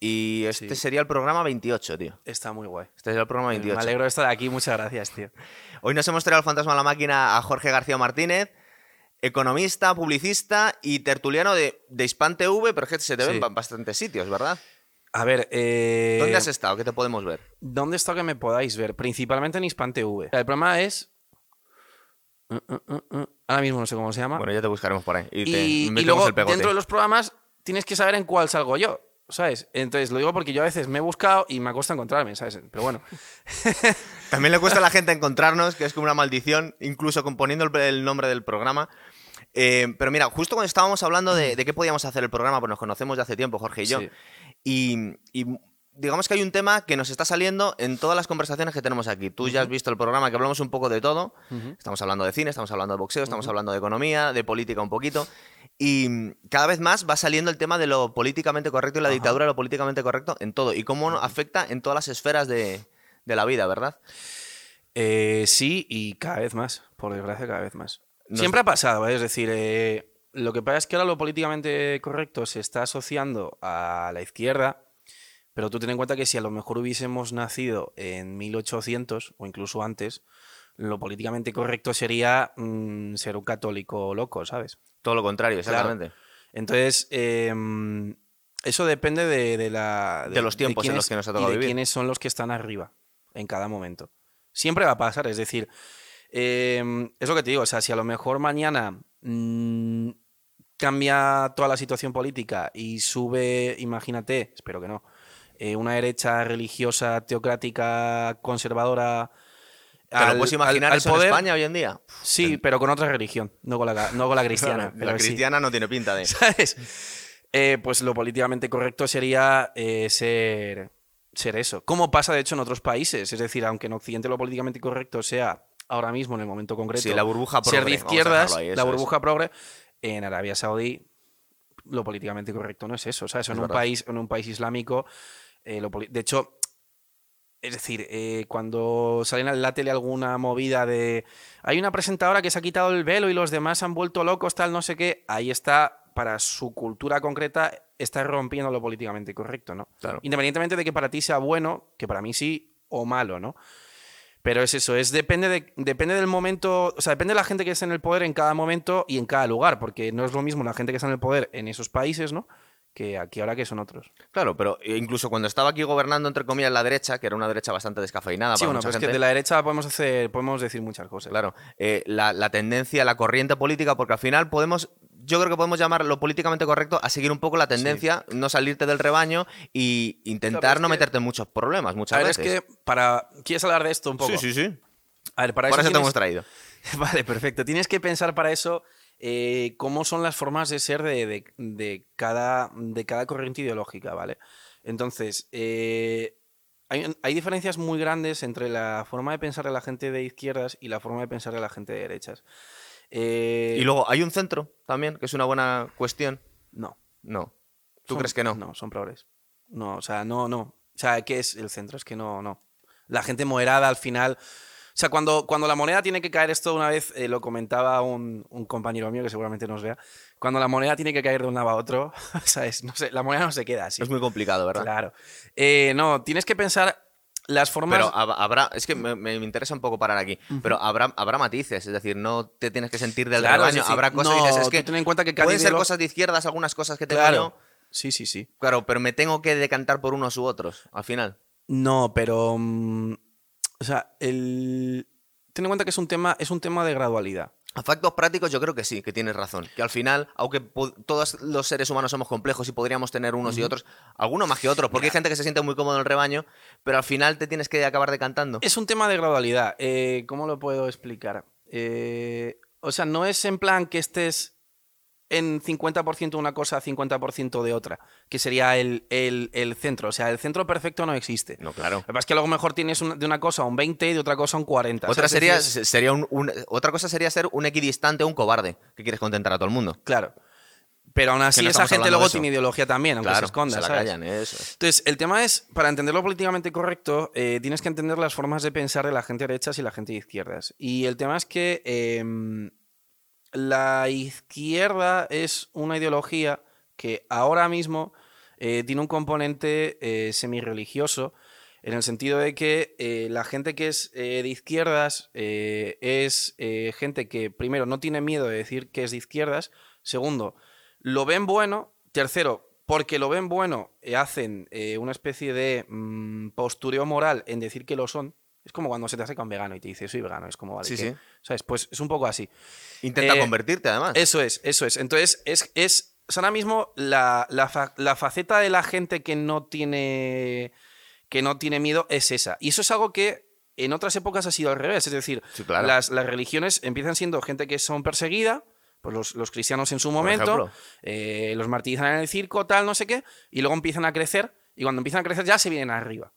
Y este Sí. sería el programa 28, tío. Está muy guay. Este sería el programa 28. Me alegro de estar aquí, muchas gracias, tío. Hoy nos hemos traído al fantasma a la máquina a Jorge García Martínez, economista, publicista y tertuliano de, de Hispan TV, pero es que se te ven en bastantes sitios, ¿verdad? A ver, eh, ¿Dónde has estado? ¿Qué te podemos ver? ¿Dónde está que me podáis ver? Principalmente en Hispan TV. El problema es... Mm, mm, mm. Ahora mismo no sé cómo se llama. Bueno, ya te buscaremos por ahí. Y, te y, luego el dentro de los programas tienes que saber en cuál salgo yo, ¿sabes? Entonces lo digo porque yo a veces me he buscado y me cuesta encontrarme, ¿sabes? Pero bueno, También le cuesta a la gente encontrarnos, que es como una maldición, incluso componiendo el, nombre del programa. Eh, pero mira, justo cuando estábamos hablando de, de qué podíamos hacer el programa, pues nos conocemos de hace tiempo, Jorge y yo. Sí. Y, y digamos que hay un tema que nos está saliendo en todas las conversaciones que tenemos aquí. Tú ya has visto el programa, que hablamos un poco de todo. Estamos hablando de cine, estamos hablando de boxeo, estamos hablando de economía, de política un poquito. Y cada vez más va saliendo el tema de lo políticamente correcto y la dictadura de lo políticamente correcto en todo. Y cómo afecta en todas las esferas de, de la vida, ¿verdad? Eh, sí, y cada vez más, por desgracia, cada vez más. Nos- Siempre ha pasado, ¿eh? es decir, eh, lo que pasa es que ahora lo políticamente correcto se está asociando a la izquierda, pero tú ten en cuenta que si a lo mejor hubiésemos nacido en 1800 o incluso antes, lo políticamente correcto sería mm, ser un católico loco, ¿sabes? Todo lo contrario, Claro. exactamente. Entonces, eh, eso depende de, de la, De los tiempos en quiénes- los que nos ha y tocado de vivir. quiénes son los que están arriba en cada momento. Siempre va a pasar, es decir, eh, es lo que te digo, o sea, si a lo mejor mañana mm, cambia toda la situación política y sube, imagínate, espero que no, eh, una derecha religiosa, teocrática, conservadora. ¿Te lo al- puedes imaginar al eso poder, en España hoy en día? Sí, pero con otra religión, no con la, no con la cristiana. la sí. cristiana no tiene pinta de... ¿Sabes? Eh, pues lo políticamente correcto sería eh, ser, ser eso. Como pasa, de hecho, en otros países. Es decir, aunque en Occidente lo políticamente correcto sea ahora mismo, en el momento concreto, Sí, la burbuja ser progre, de vamos a izquierdas, ahí, la eso es. burbuja progre, en Arabia Saudí lo políticamente correcto no es eso. ¿sabes? Es En, un verdad. país, en un país islámico, eh, lo de hecho, es decir, eh, cuando salen en la tele alguna movida de. Hay una presentadora que se ha quitado el velo y los demás se han vuelto locos, tal, no sé qué. Ahí está, para su cultura concreta, está rompiendo lo políticamente correcto, ¿no? Claro. Independientemente de que para ti sea bueno, que para mí sí, o malo, ¿no? Pero es eso, es depende, de, depende del momento, o sea, depende de la gente que está en el poder en cada momento y en cada lugar, porque no es lo mismo la gente que está en el poder en esos países, ¿no? Que aquí ahora que son otros. Claro, pero incluso cuando estaba aquí gobernando, entre comillas, la derecha, que era una derecha bastante descafeinada Sí, para bueno, mucha pues es que de la derecha podemos hacer, podemos decir muchas cosas. Claro, eh, la, la tendencia, la corriente política, porque al final podemos, yo creo que podemos llamar lo políticamente correcto a seguir un poco la tendencia, no salirte del rebaño y intentar Claro, es no que- meterte en muchos problemas muchas A ver, es veces. que para. ¿Quieres hablar de esto un poco? sí, sí, sí. A ver, para eso, eso te hemos traído. Vale, perfecto. Tienes que pensar para eso eh, cómo son las formas de ser de, de- de cada, de cada corriente ideológica, ¿vale? Entonces, eh, hay, hay diferencias muy grandes entre la forma de pensar de la gente de izquierdas y la forma de pensar de la gente de derechas. Eh, Y luego, ¿hay un centro también? Que es una buena cuestión. No. No. ¿Tú Son- crees que no? No, son progres. No, o sea, no, no. O sea, ¿qué es el centro? Es que no, no. La gente moderada al final. O sea, cuando, cuando la moneda tiene que caer, esto una vez eh, lo comentaba un, un compañero mío que seguramente nos vea. Cuando la moneda tiene que caer de un lado a otro, ¿sabes? No sé, la moneda no se queda así. Es muy complicado, ¿verdad? Claro. Eh, no, tienes que pensar las formas. Pero hab- habrá, es que me, me interesa un poco parar aquí, pero habrá, habrá matices, es decir, no te tienes que sentir del Claro, rebaño, habrá cosas no, que dices, es que ten en cuenta que cada pueden ser ideolo- cosas de izquierdas, algunas cosas que tengo claro. Sí, sí, sí. claro, pero me tengo que decantar por unos u otros, al final. No, pero. mm, o sea, el. Ten en cuenta que es un tema, es un tema de gradualidad. A factos prácticos yo creo que sí, que tienes razón. Que al final, aunque todos los seres humanos somos complejos y podríamos tener unos y otros, algunos más que otros, porque hay gente que se siente muy cómodo en el rebaño, pero al final te tienes que acabar decantando. Es un tema de gradualidad. Eh, ¿Cómo lo puedo explicar? Eh, o sea, no es en plan que estés en 50% de una cosa, 50% de otra, que sería el, el- el centro. O sea, el centro perfecto no existe. No, claro. Lo que pasa es que luego mejor tienes de una cosa un 20 y de otra cosa un 40. Otra sería, decir, sería un, un- otra cosa sería ser un equidistante o un cobarde, que quieres contentar a todo el mundo. Claro. Pero aún así no esa gente luego tiene ideología también, aunque se esconda. se la ¿sabes? callan, eso es. Entonces, el tema es, para entenderlo políticamente correcto, eh, tienes que entender las formas de pensar de la gente de derechas y la gente de izquierdas. Y el tema es que em, la izquierda es una ideología que ahora mismo eh, tiene un componente eh, semi-religioso en el sentido de que eh, la gente que es eh, de izquierdas es gente que, primero, no tiene miedo de decir que es de izquierdas. Segundo, lo ven bueno. Tercero, porque lo ven bueno, hacen una especie de mm, postureo moral en decir que lo son. Es como cuando se te acerca un vegano y te dice, soy vegano. Es como, vale, Sí, ¿qué? sí. ¿Sabes? Pues es un poco así. Intenta Eh, convertirte, además. Eso es, eso es. Entonces, es, es ahora mismo la, la fa- la faceta de la gente que no tiene que no tiene miedo es esa. Y eso es algo que en otras épocas ha sido al revés. Es decir, Sí, claro. las, las religiones empiezan siendo gente que son perseguida, pues los, los cristianos en su momento, eh, los martirizan en el circo, tal, no sé qué, y luego empiezan a crecer, y cuando empiezan a crecer ya se vienen arriba.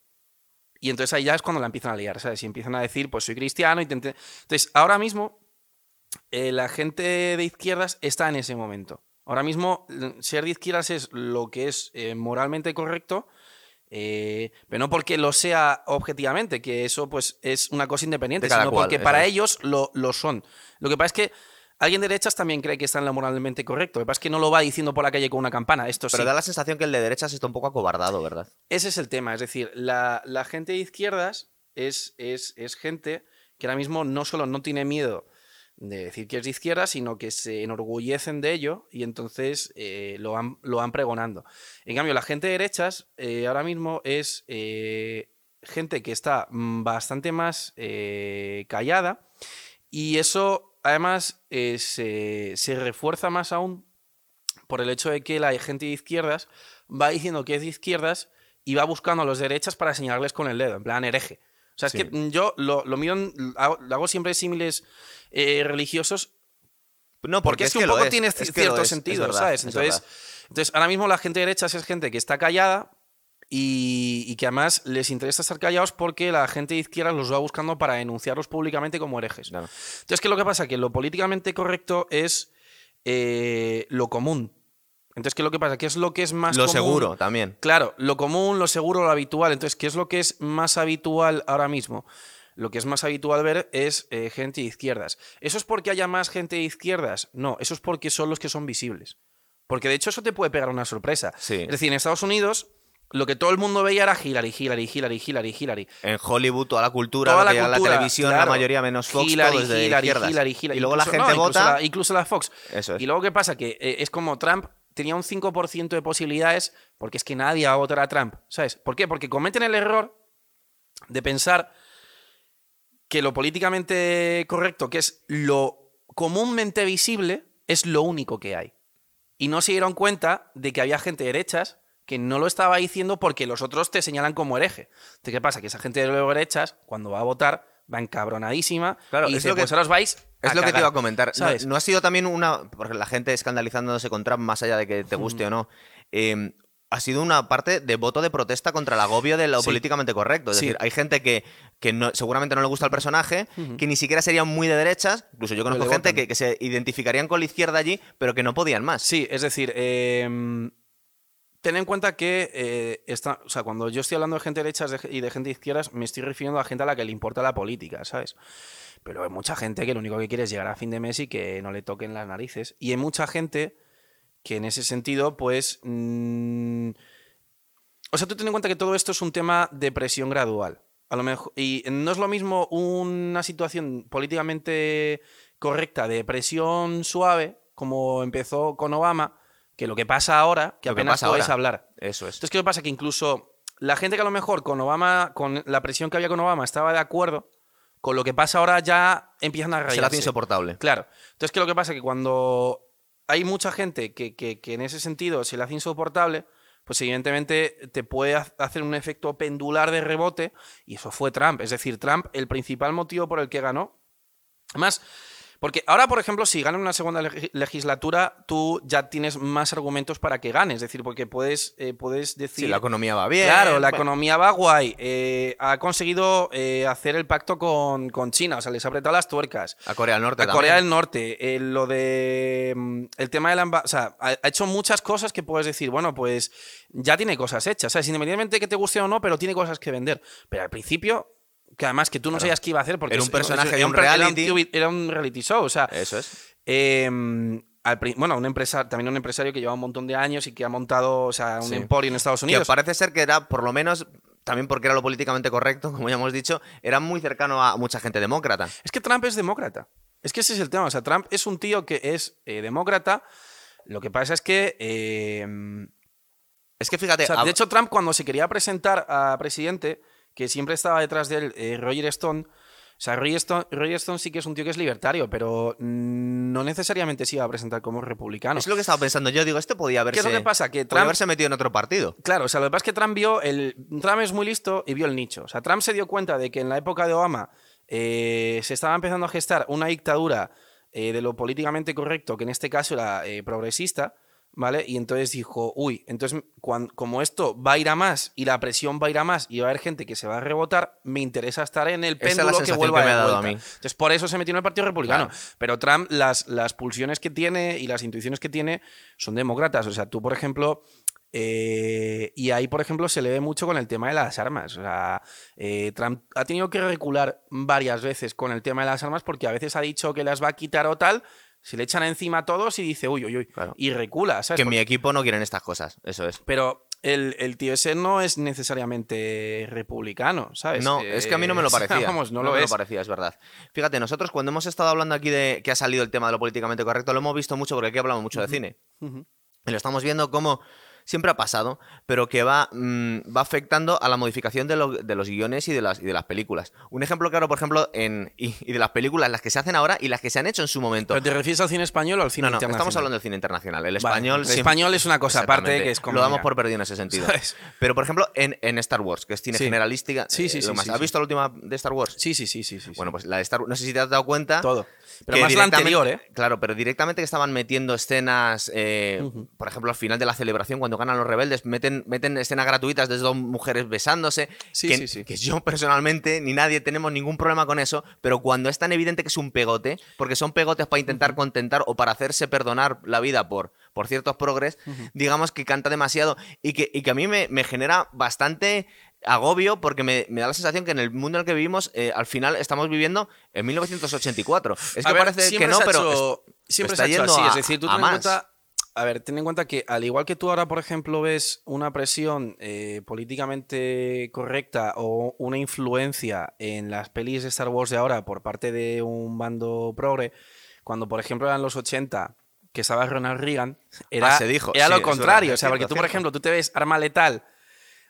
Y entonces ahí ya es cuando la empiezan a liar, ¿sabes? Y empiezan a decir, pues soy cristiano, intenté... Entonces, ahora mismo, eh, la gente de izquierdas está en ese momento. Ahora mismo, l- ser de izquierdas es lo que es eh, moralmente correcto, eh, pero no porque lo sea objetivamente, que eso pues es una cosa independiente, sino cual, porque para es. ellos lo, lo son. Lo que pasa es que alguien de derechas también cree que está en lo moralmente correcto. Lo que pasa es que no lo va diciendo por la calle con una campana. Esto Pero sí. da la sensación que el de derechas está un poco acobardado, ¿verdad? Ese es el tema, es decir, la, la gente de izquierdas es, es, es gente que ahora mismo no solo no tiene miedo de decir que es de izquierda, sino que se enorgullecen de ello y entonces eh, lo, van, lo van pregonando. En cambio, la gente de derechas eh, ahora mismo es eh, gente que está bastante más callada y eso además eh, se, se refuerza más aún por el hecho de que la gente de izquierdas va diciendo que es de izquierdas y va buscando a los derechas para señalarles con el dedo, en plan hereje. O sea, es que yo lo, lo mío en- hago, lo hago siempre símiles eh, religiosos No, porque, es que, un poco es, tiene cierto sentido, verdad, ¿sabes? es Entonces, entonces, ahora mismo la gente de derechas es gente que está callada y, y que además les interesa estar callados porque la gente de izquierda los va buscando para denunciarlos públicamente como herejes. Claro. Entonces, ¿qué es lo que pasa? Que lo políticamente correcto es eh, lo común. Entonces, ¿qué es lo que pasa? ¿Qué es lo que es más Lo común? seguro también. Claro, lo común, lo seguro, lo habitual. Entonces, ¿qué es lo que es más habitual ahora mismo? Lo que es más habitual ver es eh, gente de izquierdas. ¿Eso es porque haya más gente de izquierdas? No, eso es porque son los que son visibles. Porque de hecho eso te puede pegar una sorpresa. Sí. Es decir, en Estados Unidos lo que todo el mundo veía era Hillary, Hillary, Hillary, Hillary, Hillary. En Hollywood, toda la cultura, Toda lo la que televisión, claro. la mayoría menos Fox, Hillary, todo es de Hillary, izquierdas. Hillary, Hillary. Y luego la gente no, incluso vota. la- incluso la Fox. Eso es. Y luego, ¿qué pasa? Que eh, es como Trump tenía un 5% de posibilidades porque es que nadie va a votar a Trump. ¿Sabes? ¿Por qué? Porque cometen el error de pensar que lo políticamente correcto, que es lo comúnmente visible, es lo único que hay. Y no se dieron cuenta de que había gente de derechas que no lo estaba diciendo porque los otros te señalan como hereje. Entonces, ¿qué pasa? Que esa gente de derechas, cuando va a votar, va encabronadísima Claro, y es dice, lo que- pues ahora os vais Es a lo que te cagar". iba a comentar. No- ¿Sabes? No, ha sido también una. Porque la gente escandalizándose con Trump, más allá de que te guste o no. eh, ha sido una parte de voto de protesta contra el agobio de lo Sí. políticamente correcto. Es Sí. decir, hay gente que, que no, seguramente no le gusta el personaje, que ni siquiera serían muy de derechas. Incluso yo conozco gente que, que se identificarían con la izquierda allí, pero que no podían más. Sí, es decir, eh, ten en cuenta que eh, esta- o sea, cuando yo estoy hablando de gente de derechas de- y de gente de izquierdas, me estoy refiriendo a gente a la que le importa la política, ¿sabes? Pero hay mucha gente que lo único que quiere es llegar a fin de mes y que no le toquen las narices. Y hay mucha gente que en ese sentido, pues... mm, o sea, tú ten en cuenta que todo esto es un tema de presión gradual. A lo mejor, y no es lo mismo una situación políticamente correcta de presión suave, como empezó con Obama, que lo que pasa ahora, que Lo que apenas puedes ahora. hablar. Eso es. Entonces, ¿qué pasa? Que incluso la gente que a lo mejor con Obama, con la presión que había con Obama, estaba de acuerdo, con lo que pasa ahora ya empiezan a Se la hace rayarse. insoportable. Claro. Entonces, ¿qué es lo que pasa? Que cuando hay mucha gente que, que- que en ese sentido se le hace insoportable, pues evidentemente te puede ha- hacer un efecto pendular de rebote, y eso fue Trump. Es decir, Trump, el principal motivo por el que ganó. Además, porque ahora, por ejemplo, si gana una segunda leg- legislatura, tú ya tienes más argumentos para que gane. Es decir, porque puedes, eh, puedes decir. Sí, la economía va bien. Claro, la bueno, economía va guay. eh, ha conseguido eh, hacer el pacto con, con China, o sea, les ha apretado las tuercas. A Corea del Norte A también. Corea del Norte, lo de. mm, El tema de la. O sea, ha, ha hecho muchas cosas que puedes decir, bueno, pues ya tiene cosas hechas. ¿sabes? Independientemente de que te guste o no, pero tiene cosas que vender. Pero al principio, que además que tú no sabías qué iba a hacer porque Era un personaje de un per- era reality. TV Era un reality show, o sea. Eso es. eh, al pri- bueno, un empresario, también un empresario que lleva un montón de años y que ha montado o sea, un Sí. emporio en Estados Que Unidos. parece ser que era, por lo menos, también porque era lo políticamente correcto, como ya hemos dicho, era muy cercano a mucha gente demócrata. Es que Trump es demócrata. Es que ese es el tema. O sea, Trump es un tío que es eh, demócrata. Lo que pasa es que. eh, Es que fíjate, o sea, de hecho, Trump, cuando se quería presentar a presidente, que siempre estaba detrás de él, eh, Roger Stone. O sea, Roger Stone, Roger Stone sí que es un tío que es libertario, pero no necesariamente se iba a presentar como republicano. es lo que estaba pensando yo. Digo, este podía ¿Qué haberse, es lo que pasa? Que Trump haberse metido en otro partido. Claro, o sea, lo que pasa es que Trump vio el. Trump es muy listo y vio el nicho. O sea, Trump se dio cuenta de que en la época de Obama eh, se estaba empezando a gestar una dictadura eh, de lo políticamente correcto, que en este caso era eh, progresista, ¿vale? Y entonces dijo, uy, entonces cuan- como esto va a ir a más y la presión va a ir a más y va a haber gente que se va a rebotar, me interesa estar en el Esa es péndulo que vuelva que me dado a vuelta". mí. Entonces, por eso se metió en el Partido Republicano. Claro. Pero Trump, las, las pulsiones que tiene y las intuiciones que tiene son demócratas. O sea, tú, por ejemplo, eh, y ahí, por ejemplo, se le ve mucho con el tema de las armas. O sea, eh, Trump ha tenido que recular varias veces con el tema de las armas porque a veces ha dicho que las va a quitar o tal, se le echan encima a todos y dice, uy, uy, uy, Claro. y recula, ¿sabes? Que en mi equipo no quieren estas cosas. Eso es. Pero el, el tío ese no es necesariamente republicano, ¿sabes? No, es que a mí no me lo Eh, parecía. Vamos, no, me lo es. lo parecía, es verdad. Fíjate, nosotros cuando hemos estado hablando aquí de que ha salido el tema de lo políticamente correcto, lo hemos visto mucho porque aquí hablamos mucho de cine. Y lo estamos viendo como siempre ha pasado, pero que va, mm, va afectando a la modificación de, lo- de los guiones y de, las, y de las películas. Un ejemplo claro, por ejemplo, en, y, y de las películas, las que se hacen ahora y las que se han hecho en su momento. ¿Pero te refieres al cine español o al cine No, no, internacional? estamos hablando del cine internacional. El Vale, español. el siempre- español es una cosa aparte que es como. Lo damos por perdido en ese sentido. ¿sabes? Pero, por ejemplo, en, en Star Wars, que es cine Sí. generalística. Sí, sí, eh, sí, lo más- sí, ¿Has visto la última de Star Wars? Sí, sí, sí, sí. Bueno, pues la de Star Wars. No sé si te has dado cuenta. todo. Pero más la anterior, ¿eh? Claro, pero directamente que estaban metiendo escenas, eh, por ejemplo, al final de la celebración, cuando ganan los rebeldes, meten, meten escenas gratuitas de dos mujeres besándose. Sí, que, sí, sí. que yo personalmente, ni nadie tenemos ningún problema con eso, pero cuando es tan evidente que es un pegote, porque son pegotes para intentar contentar o para hacerse perdonar la vida por, por ciertos progres, digamos que canta demasiado y que, y que a mí me, me genera bastante agobio porque me, me da la sensación que en el mundo en el que vivimos eh, al final estamos viviendo en 1984. Es A que ver, parece que no, pero es- siempre está se ha hecho yendo así. a- es decir, tú ten en cuenta. A ver, ten en cuenta que al igual que tú ahora, por ejemplo, ves una presión eh, políticamente correcta o una influencia en las pelis de Star Wars de ahora por parte de un bando progre, cuando por ejemplo eran los 80 que estaba Ronald Reagan, era, Ah, se dijo, era sí, lo contrario. o sea, porque tú, por ejemplo, tú te ves Arma Letal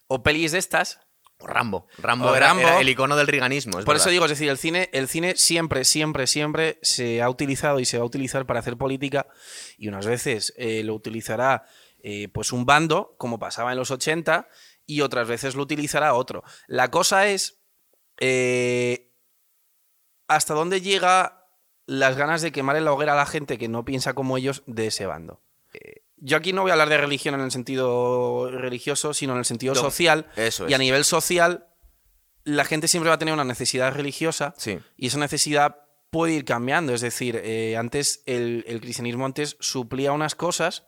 o pelis de estas, Rambo. Rambo, O era, Rambo. era el icono del riganismo. es Por eso digo, es decir, el cine, el cine siempre, siempre, siempre se ha utilizado y se va a utilizar para hacer política y unas veces eh, lo utilizará eh, pues un bando, como pasaba en los 80, y otras veces lo utilizará otro. La cosa es eh, hasta dónde llega las ganas de quemar en la hoguera a la gente que no piensa como ellos de ese bando. Yo aquí no voy a hablar de religión en el sentido religioso, sino en el sentido No, social. Eso es. Y a nivel social, la gente siempre va a tener una necesidad religiosa Sí. y esa necesidad puede ir cambiando. Es decir, eh, antes el, el cristianismo antes suplía unas cosas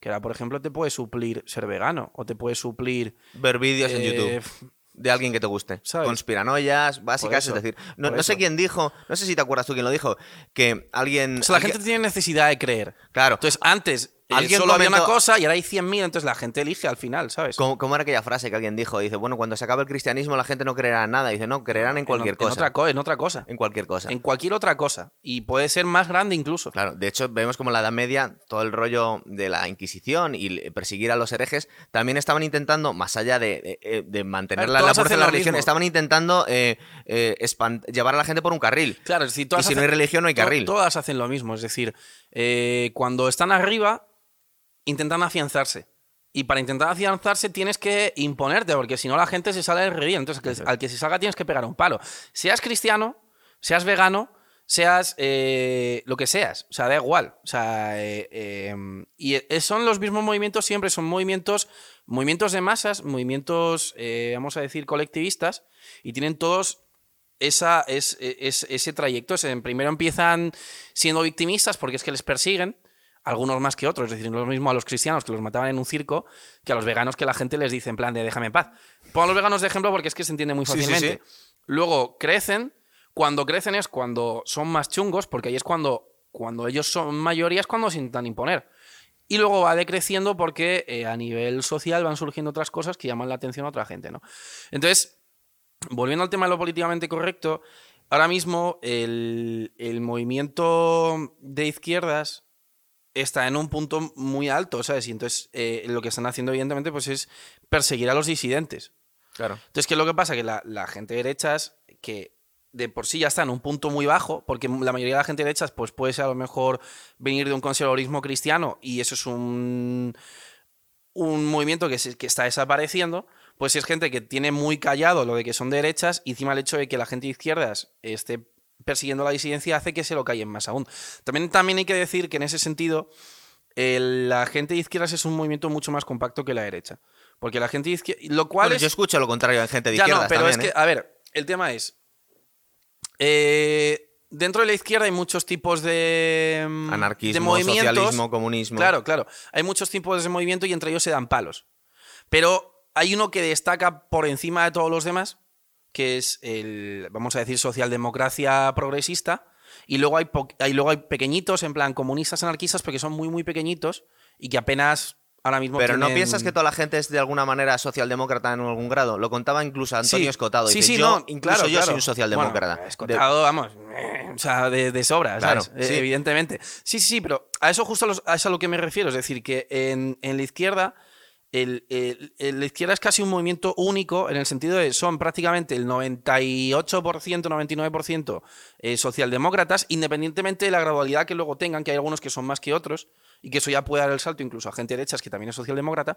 que ahora, por ejemplo, te puede suplir ser vegano o te puede suplir... Ver vídeos en eh, YouTube. De alguien que te guste. ¿sabes? Conspiranoias básicas, Por es eso, decir, no, no sé eso. quién dijo, no sé si te acuerdas tú quién lo dijo, que alguien... O sea, la alguien- gente tiene necesidad de creer. Claro, Entonces, antes Alguien solo había una cosa y ahora hay 100.000, entonces la gente elige al final, ¿sabes? ¿cómo, cómo era aquella frase que alguien dijo? Dice, bueno, cuando se acabe el cristianismo la gente no creerá en nada. Dice, no, creerán en cualquier en, cosa. otra co- en otra cosa. En cualquier cosa. En cualquier otra cosa. Y puede ser más grande incluso. Claro, de hecho vemos como en la Edad Media todo el rollo de la Inquisición y perseguir a los herejes también estaban intentando, más allá de, de- de mantener Claro, la, fuerza de la religión, mismo. estaban intentando eh, eh, llevar a la gente por un carril. Claro, es decir, Y todas si no hay religión no hay to- carril. todas hacen lo mismo. Es decir, eh, cuando están arriba, intentan afianzarse. Y para intentar afianzarse tienes que imponerte, porque si no la gente se sale del redil. Entonces, al que se salga tienes que pegar un palo. Seas cristiano, seas vegano, seas eh, lo que seas. O sea, da igual. O sea, eh, eh, y eh, son los mismos movimientos siempre, son movimientos, movimientos de masas, movimientos, vamos a decir, colectivistas, y tienen todos esa, es, es- ese trayecto. Primero empiezan siendo victimistas porque es que les persiguen, algunos más que otros. Es decir, no es lo mismo a los cristianos que los mataban en un circo que a los veganos que la gente les dice en plan de déjame en paz. Pongo a los veganos de ejemplo porque es que se entiende muy Sí, sí, fácilmente. Luego crecen. Cuando crecen es cuando son más chungos, porque ahí es cuando cuando ellos son mayoría es cuando se intentan imponer. Y luego va decreciendo porque eh, a nivel social van surgiendo otras cosas que llaman la atención a otra gente, ¿no? Entonces, volviendo al tema de lo políticamente correcto, ahora mismo el, el movimiento de izquierdas está en un punto muy alto, ¿sabes? Y entonces eh, lo que están haciendo, evidentemente, pues es perseguir a los disidentes. Claro. Entonces, ¿qué es lo que pasa? Que la, la gente de derechas, que de por sí ya está en un punto muy bajo, porque la mayoría de la gente de derechas, pues puede ser a lo mejor venir de un conservadurismo cristiano y eso es un, un movimiento que, se- que está desapareciendo, pues es gente que tiene muy callado lo de que son derechas y encima el hecho de que la gente de izquierdas esté persiguiendo la disidencia hace que se lo callen más aún. También, también hay que decir que en ese sentido el- la gente de izquierdas es un movimiento mucho más compacto que la derecha. Porque la gente de izquierdas... Lo cual Bueno, es... yo escucho lo contrario en gente de Ya no, izquierdas pero también, es que, ¿eh? a ver, el tema es. eh, dentro de la izquierda hay muchos tipos de. mm, de Anarquismo, movimientos. socialismo, comunismo. Claro, claro. Hay muchos tipos de movimiento y entre ellos se dan palos. Pero hay uno que destaca por encima de todos los demás, que es el, vamos a decir, socialdemocracia progresista. Y luego hay, y luego hay pequeñitos, en plan comunistas anarquistas, porque son muy, muy pequeñitos y que apenas ahora mismo. Pero ¿no piensas que toda la gente es de alguna manera socialdemócrata en algún grado? Lo contaba incluso Antonio Sí. Escotado. Sí, Dice, sí, yo, no, incluso claro, yo soy un socialdemócrata. Bueno, De- Escotado, vamos, eh, o sea, de, de sobra, Claro, ¿sabes? Eh, sí. Evidentemente. Sí, sí, sí, pero a eso justo a, los- a eso a lo que me refiero. Es decir, que en, en la izquierda, el, el- el- la izquierda es casi un movimiento único en el sentido de son prácticamente el 98%, 99% eh, socialdemócratas, independientemente de la gradualidad que luego tengan, que hay algunos que son más que otros, y que eso ya puede dar el salto incluso a gente de derechas que también es socialdemócrata.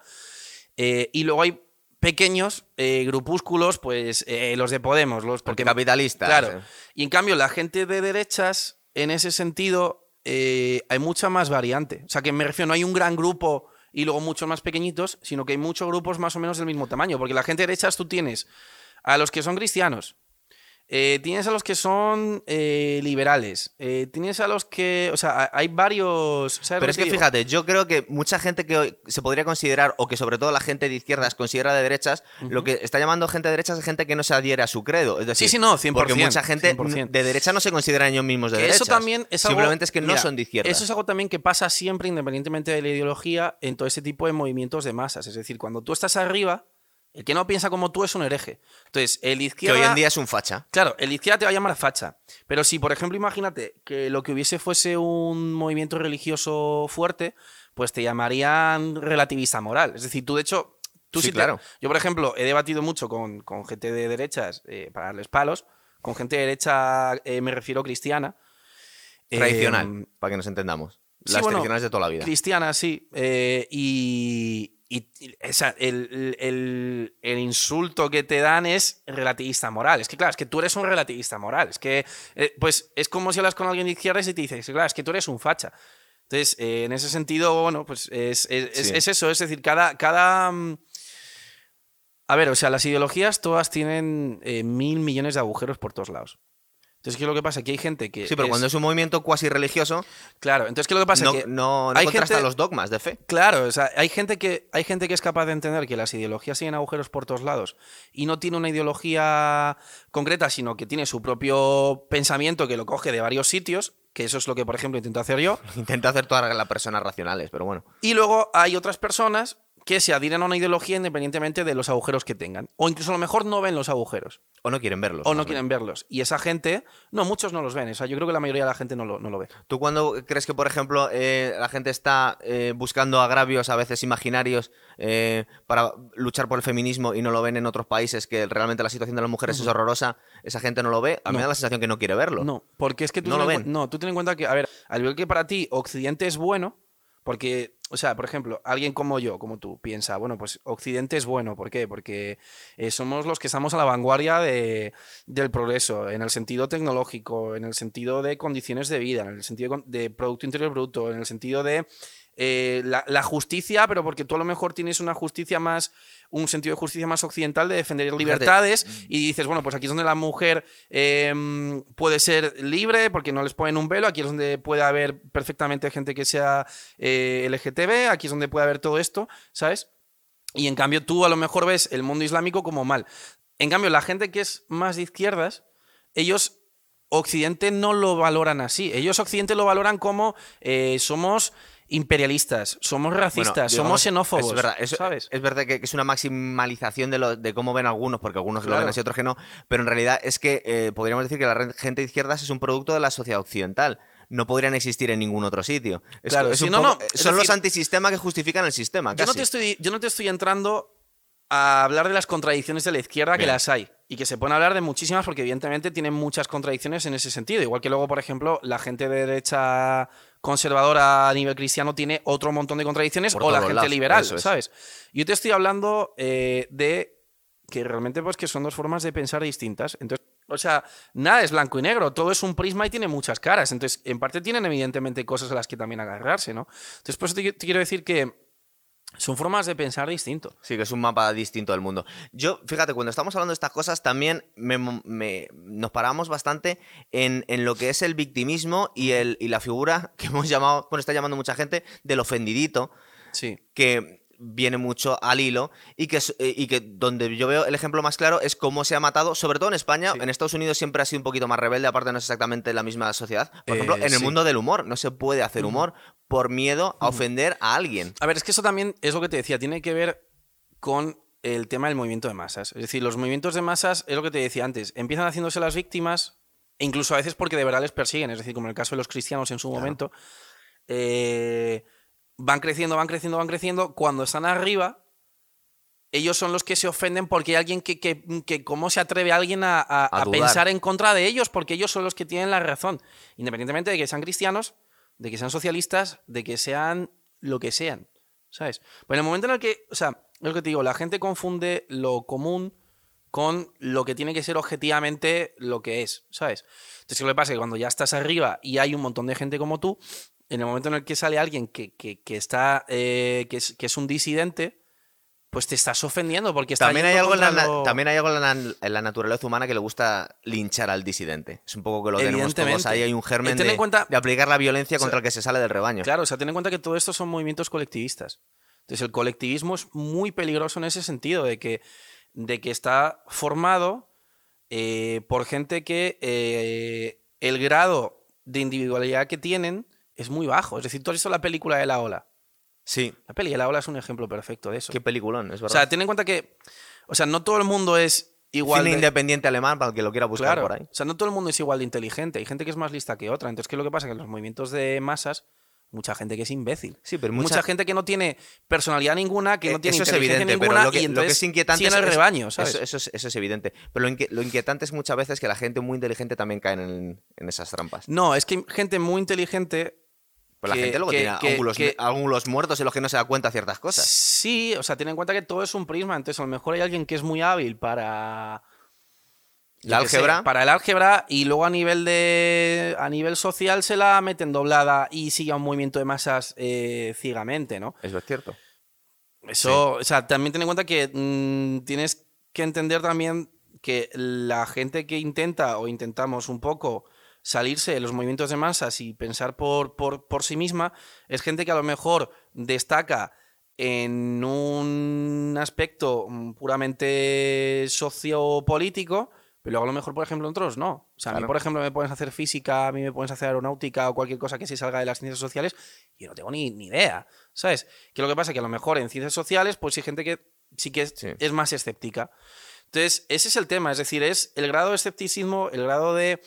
Eh, y luego hay pequeños eh, grupúsculos, pues los de Podemos, los porque Capitalistas. Claro. Y en cambio, la gente de derechas, en ese sentido, hay mucha más variante. O sea, que me refiero, no hay un gran grupo y luego muchos más pequeñitos, sino que hay muchos grupos más o menos del mismo tamaño. Porque la gente de derechas tú tienes a los que son cristianos, eh, tienes a los que son eh, liberales, eh, tienes a los que. O sea, hay varios. ¿sabes Pero es que digo? fíjate, yo creo que mucha gente que hoy se podría considerar, o que sobre todo la gente de izquierdas considera de derechas, lo que está llamando gente de derechas es gente que no se adhiere a su credo. Es decir, Sí, sí, no, 100%, Porque mucha gente 100%. de derecha no se consideran ellos mismos de Que derechas. eso también es algo- Simplemente es que no mira, son de izquierda. Eso es algo también que pasa siempre, independientemente de la ideología, en todo ese tipo de movimientos de masas. Es decir, cuando tú estás arriba, el que no piensa como tú es un hereje. Entonces, el que izquierda. hoy en día es un facha. Claro, el izquierda te va a llamar facha. Pero si, por ejemplo, imagínate que lo que hubiese fuese un movimiento religioso fuerte, pues te llamarían relativista moral. Es decir, tú de hecho. Tú Sí, sí te- claro. Yo, por ejemplo, he debatido mucho con, con gente de derechas eh, para darles palos. Con gente de derecha, eh, me refiero cristiana. Tradicional, Em, para que nos entendamos. sí, Las bueno, tradicionales de toda la vida. Cristiana, sí. eh, y y- el, el- el insulto que te dan es relativista moral. Es que, claro, es que tú eres un relativista moral. Es que, eh, pues, es como si hablas con alguien de izquierdas y te dices, claro, es que tú eres un facha. Entonces, eh, en ese sentido, bueno, pues es, es- es- Sí. es eso. Es decir, cada. cada mm, a ver, o sea, las ideologías todas tienen eh, mil millones de agujeros por todos lados. Entonces, ¿qué es lo que pasa? Que hay gente que. Sí, pero cuando es un movimiento cuasi religioso, Claro, entonces, ¿qué es lo que pasa? no, que no, no hay contrasta gente- los dogmas de fe. Claro, o sea, hay gente, que, hay gente que es capaz de entender que las ideologías tienen agujeros por todos lados y no tiene una ideología concreta, sino que tiene su propio pensamiento que lo coge de varios sitios, que eso es lo que, por ejemplo, intento hacer yo. Intenta hacer todas las personas racionales, pero bueno. Y luego hay otras personas que se adhieren a una ideología independientemente de los agujeros que tengan. O incluso a lo mejor no ven los agujeros. O no quieren verlos. O no bien. quieren verlos. Y esa gente, no, muchos no los ven. O sea, yo creo que la mayoría de la gente no lo, no lo ve. ¿Tú cuándo crees que, por ejemplo, eh, la gente está eh, buscando agravios a veces imaginarios eh, para luchar por el feminismo y no lo ven en otros países, que realmente la situación de las mujeres es horrorosa? ¿Esa gente no lo ve? A mí No. me da la sensación que no quiere verlo. No, porque es que tú No ten lo en ven. No, tú ten en cuenta que, a ver, al igual que para ti Occidente es bueno, porque, o sea, por ejemplo, alguien como yo, como tú, piensa, bueno, pues Occidente es bueno, ¿por qué? Porque eh, somos los que estamos a la vanguardia de- del progreso, en el sentido tecnológico, en el sentido de condiciones de vida, en el sentido de Producto Interior Bruto, en el sentido de eh, la, la justicia, pero porque tú a lo mejor tienes una justicia más, un sentido de justicia más occidental de defender libertades y dices, bueno, pues aquí es donde la mujer eh, puede ser libre porque no les ponen un velo, aquí es donde puede haber perfectamente gente que sea eh, LGTB, aquí es donde puede haber todo esto, ¿sabes? Y en cambio tú a lo mejor ves el mundo islámico como mal. En cambio, la gente que es más de izquierdas, ellos Occidente no lo valoran así. Ellos Occidente lo valoran como eh, somos imperialistas, somos racistas, Bueno, somos xenófobos. Es verdad, eso- ¿sabes? es verdad que, que es una maximalización de, lo, de cómo ven algunos, porque algunos lo ven así, otros que no. Pero en realidad es que eh, podríamos decir que la gente de izquierdas es un producto de la sociedad occidental. No podrían existir en ningún otro sitio. Es, Claro, es sí, un no, poco- no, es son los antisistemas que justifican el sistema. Yo no, te estoy, yo no te estoy entrando a hablar de las contradicciones de la izquierda, que las hay. Y que se pueden hablar de muchísimas, porque evidentemente tienen muchas contradicciones en ese sentido. Igual que luego, por ejemplo, la gente de derecha conservadora a nivel cristiano tiene otro montón de contradicciones, Por o la gente lados, liberal, es. ¿sabes? Yo te estoy hablando eh, de que realmente pues que son dos formas de pensar distintas. Entonces, o sea, nada es blanco y negro, todo es un prisma y tiene muchas caras. Entonces, en parte tienen evidentemente cosas a las que también agarrarse, ¿no? Entonces, por eso te, te quiero decir que son formas de pensar distinto. Sí, que es un mapa distinto del mundo. Yo, fíjate, cuando estamos hablando de estas cosas, también me- me- nos paramos bastante en, en lo que es el victimismo y, el, y la figura que hemos llamado, bueno, está llamando mucha gente, del ofendidito, Sí. que viene mucho al hilo y que, eh, y que donde yo veo el ejemplo más claro es cómo se ha matado, sobre todo en España, Sí. en Estados Unidos siempre ha sido un poquito más rebelde, aparte no es exactamente la misma sociedad. Por Eh, ejemplo, en el mundo del humor, no se puede hacer humor por miedo a ofender a alguien. A ver, es que eso también es lo que te decía, tiene que ver con el tema del movimiento de masas. Es decir, los movimientos de masas, es lo que te decía antes, empiezan haciéndose las víctimas, e incluso a veces porque de verdad les persiguen, es decir, como en el caso de los cristianos en su Claro. momento, eh, van creciendo, van creciendo, van creciendo, cuando están arriba, ellos son los que se ofenden porque hay alguien que, que, que cómo se atreve alguien a, a- A a pensar en contra de ellos, porque ellos son los que tienen la razón, independientemente de que sean cristianos, de que sean socialistas, de que sean lo que sean, ¿sabes? Pero en el momento en el que, o sea, es lo que te digo, la gente confunde lo común con lo que tiene que ser objetivamente lo que es, ¿sabes? Entonces, lo que pasa es que cuando ya estás arriba y hay un montón de gente como tú, en el momento en el que sale alguien que, que- que está, eh, que, es, que es un disidente, pues te estás ofendiendo porque está También hay, algo en la, contra lo- también hay algo en la, en la naturaleza humana que le gusta linchar al disidente. Es un poco que lo tenemos todos ahí. Hay un germen Eh, ten en de, cuenta- de aplicar la violencia O sea, contra el que se sale del rebaño. Claro, o sea, ten en cuenta que todo esto son movimientos colectivistas. Entonces, el colectivismo es muy peligroso en ese sentido, de que, de que está formado eh, por gente que eh, el grado de individualidad que tienen es muy bajo. Es decir, tú has visto la película de La Ola. Sí, La peli de La Ola es un ejemplo perfecto de eso. qué peliculón, es O verdad. sea, ten en cuenta que, o sea, no todo el mundo es igual Cine de- independiente alemán para el que lo quiera buscar Claro, por ahí. o sea, no todo el mundo es igual de inteligente. Hay gente que es más lista que otra. Entonces, ¿qué es lo que pasa? Que en los movimientos de masas, mucha gente que es imbécil. Sí, pero mucha, mucha, gente que no tiene personalidad ninguna, que no Eh, tiene eso es inteligencia evidente, ninguna, pero lo que, y lo que es inquietante sigue en el es- rebaño, ¿sabes? Eso, eso es, eso es evidente. Pero lo, inquietante es muchas veces que la gente muy inteligente también cae en, en esas trampas. No, es que gente muy inteligente. Pues la que- gente luego que- tiene que- ángulos, muertos en los que no se da cuenta de ciertas cosas. Sí, o sea, ten en cuenta que todo es un prisma. Entonces, a lo mejor hay alguien que es muy hábil para. La sé, álgebra. para el álgebra y luego a nivel de a nivel social se la meten doblada y sigue a un movimiento de masas eh, ciegamente, ¿no? Eso es cierto. Eso, o sea, también ten en cuenta que mm, tienes que entender también que la gente que intenta o intentamos un poco salirse de los movimientos de masas y pensar por, por, por sí misma es gente que a lo mejor destaca en un aspecto mm, puramente sociopolítico, pero luego a lo mejor, por ejemplo, en otros no. O sea, a mí, por ejemplo, me a hacer física, a mí me a hacer aeronáutica o cualquier cosa que se salga de las ciencias sociales y yo no tengo ni, ni idea, ¿sabes? Que lo que pasa es que a lo mejor en ciencias sociales, pues hay gente que sí que es, Sí. es más escéptica. Entonces, ese es el tema, es decir, es el grado de escepticismo, el grado de,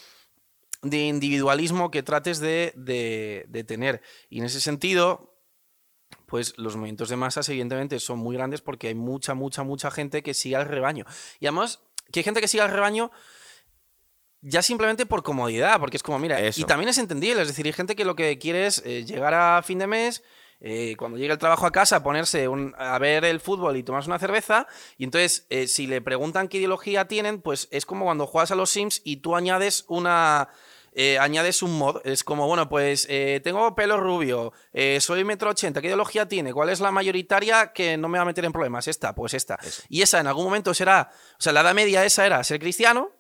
de individualismo que trates de, de- de tener. Y en ese sentido, pues los movimientos de masas evidentemente son muy grandes porque hay mucha, mucha, mucha gente que sigue al rebaño. Y además, que hay gente que sigue al rebaño ya simplemente por comodidad, porque es como, mira, Eso. y también es entendible, es decir, hay gente que lo que quiere es eh, llegar a fin de mes, eh, cuando llegue el trabajo a casa, ponerse un- a ver el fútbol y tomarse una cerveza, y entonces, eh, si le preguntan qué ideología tienen, pues es como cuando juegas a los Sims y tú añades una... eh, añades un mod, es como, bueno, pues eh, tengo pelo rubio, eh, soy metro ochenta, ¿qué ideología tiene? ¿Cuál es la mayoritaria que no me va a meter en problemas? Esta, pues esta. Eso. Y esa en algún momento será, o sea, la edad media esa era ser cristiano,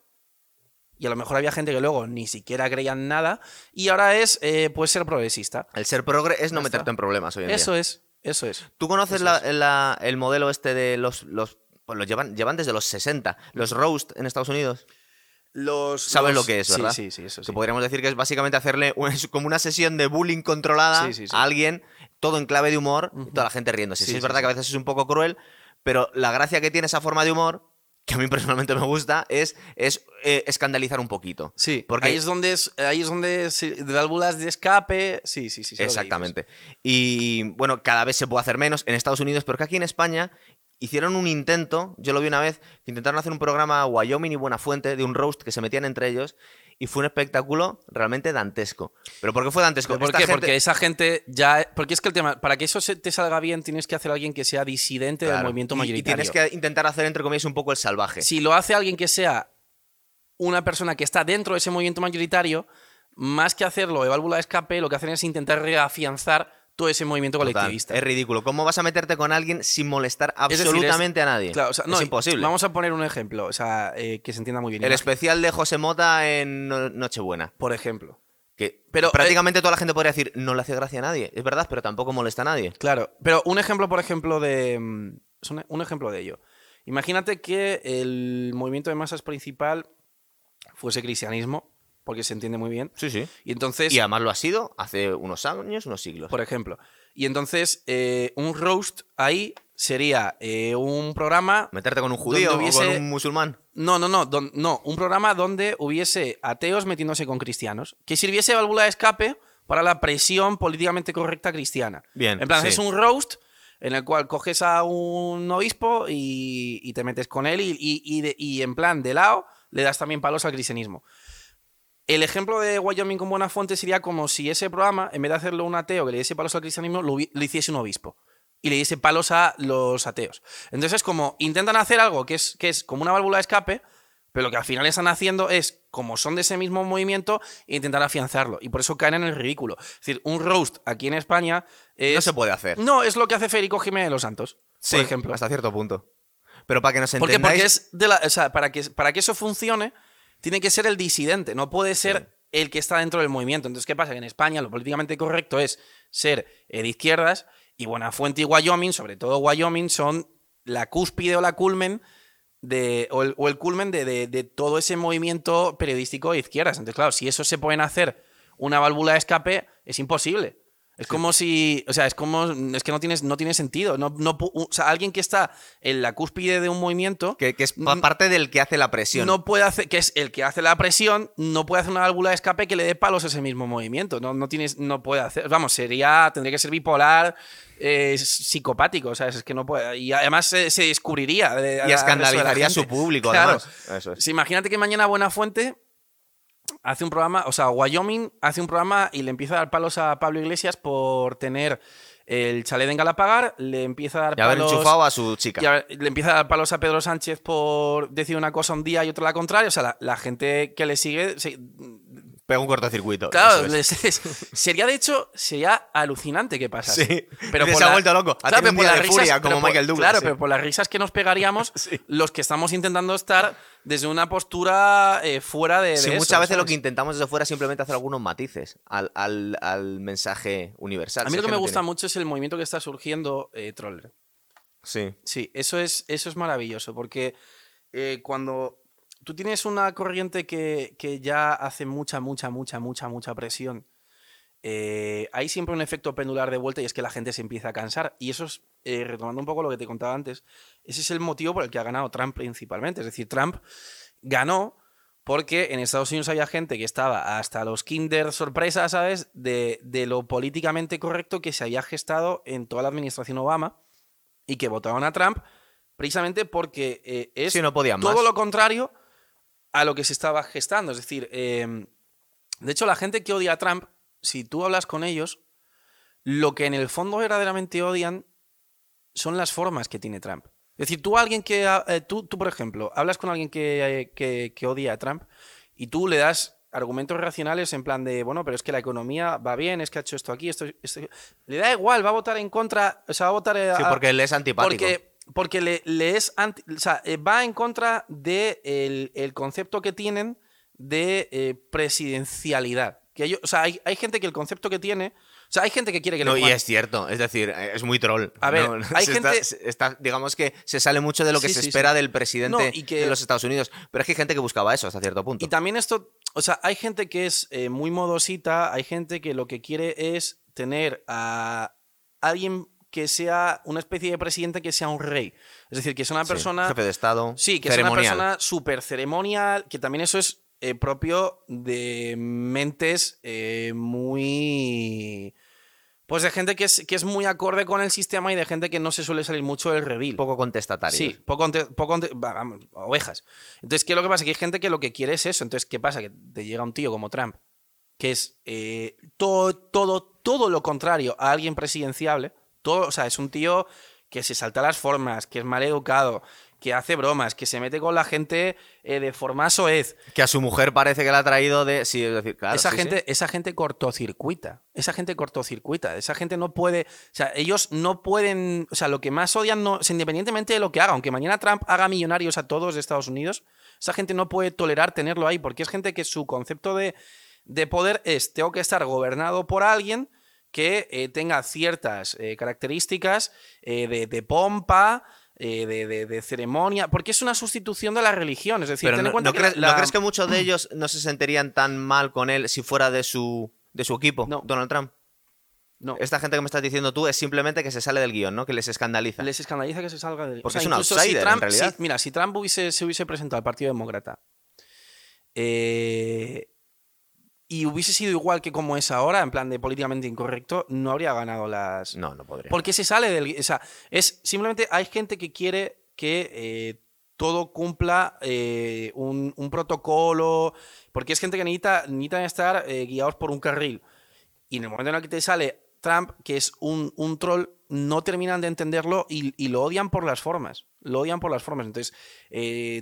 y a lo mejor había gente que luego ni siquiera creían nada, y ahora es, eh, pues, ser progresista. El ser progre es no meterte en problemas hoy en Eso día. es, eso es. ¿Tú conoces Eso la- es. la- el modelo este de los... los pues los llevan, llevan desde los 60. Los roast en Estados Unidos. Los, Sabes los- lo que es, sí, ¿verdad? Sí, sí, eso Que sí. podríamos decir que es básicamente hacerle como una sesión de bullying controlada Sí, sí, sí. a alguien, todo en clave de humor, y toda la gente riéndose. Sí, Sí, es sí, verdad sí. que a veces es un poco cruel, pero la gracia que tiene esa forma de humor, que a mí personalmente me gusta, es, es eh, escandalizar un poquito. Sí, Porque- ahí es donde es, ahí es donde se- de válvulas de escape. Sí, sí, sí. Exactamente. Y bueno, cada vez se puede hacer menos en Estados Unidos, pero que aquí en España hicieron un intento, yo lo vi una vez, que intentaron hacer un programa Wyoming y Buenafuente de un roast que se metían entre ellos y fue un espectáculo realmente dantesco. ¿Pero por qué fue dantesco? ¿Pero ¿Por qué? gente- Porque esa gente ya. Porque es que el tema. Para que eso se te salga bien, tienes que hacer a alguien que sea disidente del movimiento y- y, mayoritario. tienes que intentar hacer, entre comillas, un poco el salvaje. Si lo hace alguien que sea una persona que está dentro de ese movimiento mayoritario, más que hacerlo de válvula de escape, lo que hacen es intentar reafianzar todo ese movimiento Total, colectivista. es ridículo. ¿Cómo vas a meterte con alguien sin molestar Es decir, es- absolutamente a nadie? Claro, o sea, no, es imposible. Vamos a poner un ejemplo, o sea, eh, que se entienda muy bien. El especial de José Mota en No- Nochebuena. Por ejemplo. Que Pero, eh, prácticamente toda la gente podría decir, no le hace gracia a nadie. Es verdad, pero tampoco molesta a nadie. Claro, pero un ejemplo, por ejemplo, de. mm, un ejemplo de ello. Imagínate que el movimiento de masas principal fuese cristianismo, porque se entiende muy bien. Sí, sí. Y entonces. Y además lo ha sido hace unos años, unos siglos. por ejemplo. Y entonces, eh, un roast ahí sería eh, un programa. Meterte con un judío o con un musulmán. No, no, no, don- no. Un programa donde hubiese ateos metiéndose con cristianos. Que sirviese de válvula de escape para la presión políticamente correcta cristiana. Bien, En plan, sí. haces un roast en el cual coges a un obispo y, y te metes con él y, y- y de- y en plan de lado le das también palos al cristianismo. El ejemplo de Wyoming con buena fuente sería como si ese programa, en vez de hacerlo un ateo que le diese palos al cristianismo, lo, hiciese un obispo. Y le diese palos a los ateos. Entonces es como, intentan hacer algo que es, que es como una válvula de escape, pero lo que al final están haciendo es, como son de ese mismo movimiento, intentar afianzarlo. Y por eso caen en el ridículo. Es decir, un roast aquí en España es... No se puede hacer. No, es lo que hace Federico Jiménez de los Santos, Sí, por ejemplo. hasta cierto punto. Pero para que nos Porque, entendáis... porque es de la, o sea, para que, para que eso funcione, tiene que ser el disidente, no puede ser el que está dentro del movimiento. Entonces, ¿qué pasa? Que en España lo políticamente correcto es ser de izquierdas y Buenafuente y Wyoming, sobre todo Wyoming, son la cúspide o la culmen de, o, el, o el culmen de, de- de todo ese movimiento periodístico de izquierdas. Entonces, claro, si eso se pueden hacer una válvula de escape, es imposible. Es como si, o sea, es como, es que no, tienes, no tiene sentido. No, no, o sea, alguien que está en la cúspide de un movimiento Que, que es pa- parte del que hace la presión. no puede hacer, que es el que hace la presión, no puede hacer una válvula de escape que le dé palos a ese mismo movimiento. No, no, tienes, no puede hacer. Vamos, sería, tendría que ser bipolar, eh, psicopático, ¿sabes? Es que no puede. Y además se, se descubriría. de- y escandalizaría a su público, Claro. además. Eso es. Sí, imagínate que mañana Buenafuente hace un programa, o sea, Wyoming hace un programa y le empieza a dar palos a Pablo Iglesias por tener el chalet en Galapagar, le empieza a dar Y haber palos. enchufado a su chica. y a ver, le empieza a dar palos a Pedro Sánchez por decir una cosa un día y otra la contraria. O sea, la, la gente que le sigue. se- Pega un cortocircuito. claro, es. les- sería de hecho, sería alucinante que pasase. Sí. Pero por se ha vuelto loco. Ha Claro, pero por de furia, risas- como pero por- Michael Douglas, Claro, sí. pero por las risas que nos pegaríamos, Sí. los que estamos intentando estar desde una postura eh, fuera de, de Sí, eso, muchas veces lo que intentamos desde fuera es simplemente hacer algunos matices al, al- al mensaje universal. A mí lo que me gusta tiene- mucho es el movimiento que está surgiendo eh, Troller. Sí. Sí, eso es, eso es maravilloso, porque eh, cuando tú tienes una corriente que, que ya hace mucha, mucha, mucha, mucha, mucha presión, eh, hay siempre un efecto pendular de vuelta y es que la gente se empieza a cansar. Y eso es, eh, retomando un poco lo que te contaba antes, ese es el motivo por el que ha ganado Trump principalmente. Es decir, Trump ganó porque en Estados Unidos había gente que estaba hasta los kinder sorpresa, ¿sabes? De, de lo políticamente correcto que se había gestado en toda la administración Obama y que votaron a Trump precisamente porque eh, es Sí, no todo más. lo contrario a lo que se estaba gestando. Es decir, eh, de hecho, la gente que odia a Trump, si tú hablas con ellos, lo que en el fondo verdaderamente odian son las formas que tiene Trump. Es decir, tú, alguien que, eh, tú, tú, por ejemplo, hablas con alguien que, eh, que- que odia a Trump y tú le das argumentos racionales en plan de, bueno, pero es que la economía va bien, es que ha hecho esto aquí, esto, esto- Le da igual, va a votar en contra, o sea, va a votar... eh, Sí, porque él es antipático. porque, porque le, le es anti- o sea, eh, va en contra del de el concepto que tienen de eh, presidencialidad. Que ellos- o sea, hay, hay gente que el concepto que tiene O sea, hay gente que quiere que No, le y pongan- es cierto, es decir, es muy troll. A ver, No, hay gente- está- está- digamos que se sale mucho de lo que Sí, se sí, espera sí. del presidente No, y que- de los Estados Unidos. Pero es que hay gente que buscaba eso hasta cierto punto. Y también esto, o sea, hay gente que es eh, muy modosita, hay gente que lo que quiere es tener a alguien que sea una especie de presidente que sea un rey. Es decir, que sea una Sí, persona... jefe de Estado. Sí, que es una ceremonial. persona súper ceremonial, que también eso es eh, propio de mentes eh, muy... Pues de gente que es, que es muy acorde con el sistema y de gente que no se suele salir mucho del reveal. poco contestatario. Sí, poco, ante- poco ante- va, vamos, ovejas. Entonces, ¿qué es lo que pasa? Que hay gente que lo que quiere es eso. Entonces, ¿qué pasa? Que te llega un tío como Trump, que es eh, todo, todo, todo lo contrario a alguien presidenciable. Todo, o sea, es un tío que se salta las formas, que es mal educado, que hace bromas, que se mete con la gente eh, de forma soez. Que a su mujer parece que la ha traído de. Sí, es decir, claro. esa, sí, gente, sí. esa gente cortocircuita. Esa gente cortocircuita. Esa gente no puede. O sea, ellos no pueden. O sea, lo que más odian, no, o sea, independientemente de lo que haga, aunque mañana Trump haga millonarios a todos de Estados Unidos, esa gente no puede tolerar tenerlo ahí, porque es gente que su concepto de, de poder es: tengo que estar gobernado por alguien que eh, tenga ciertas eh, características eh, de, de pompa. de, de- de ceremonia, porque es una sustitución de la religión. Es decir, Pero ten en no, cuenta ¿no que crees, la- ¿no crees que muchos de ellos no se sentirían tan mal con él si fuera de su, de su equipo, No. Donald Trump? No. Esta gente que me estás diciendo tú es simplemente que se sale del guion, ¿no? Que les escandaliza. Les escandaliza que se salga del. Porque es un outsider, en Trump, realidad. si- mira, si Trump hubiese, se hubiese presentado al Partido Demócrata eh, y hubiese sido igual que como es ahora, en plan de políticamente incorrecto, no habría ganado las. No, no podría. Porque se sale del. O sea, es simplemente hay gente que quiere que eh, todo cumpla eh, un, un protocolo. Porque es gente que necesita, necesitan estar eh, guiados por un carril. Y en el momento en el que te sale Trump, que es un, un troll, no terminan de entenderlo y, y lo odian por las formas. Lo odian por las formas. Entonces,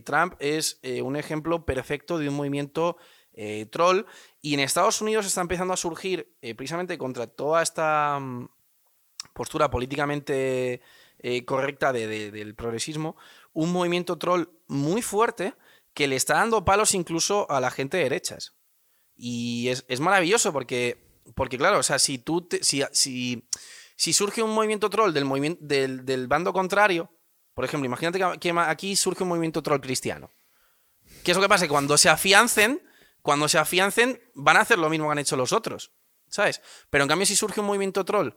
Trump es un ejemplo perfecto de un movimiento eh, troll. Y en Estados Unidos está empezando a surgir, eh, precisamente contra toda esta mm, postura políticamente eh, correcta de- de- del progresismo, un movimiento troll muy fuerte que le está dando palos incluso a la gente de derechas. Y es, es maravilloso porque, porque, claro, o sea, si tú si, si, surge un movimiento troll del, movimiento, del, del bando contrario, por ejemplo, imagínate que, aquí surge un movimiento troll cristiano. ¿Qué es lo que pasa? Cuando se afiancen, cuando se afiancen, van a hacer lo mismo que han hecho los otros. ¿Sabes? Pero en cambio, si surge un movimiento troll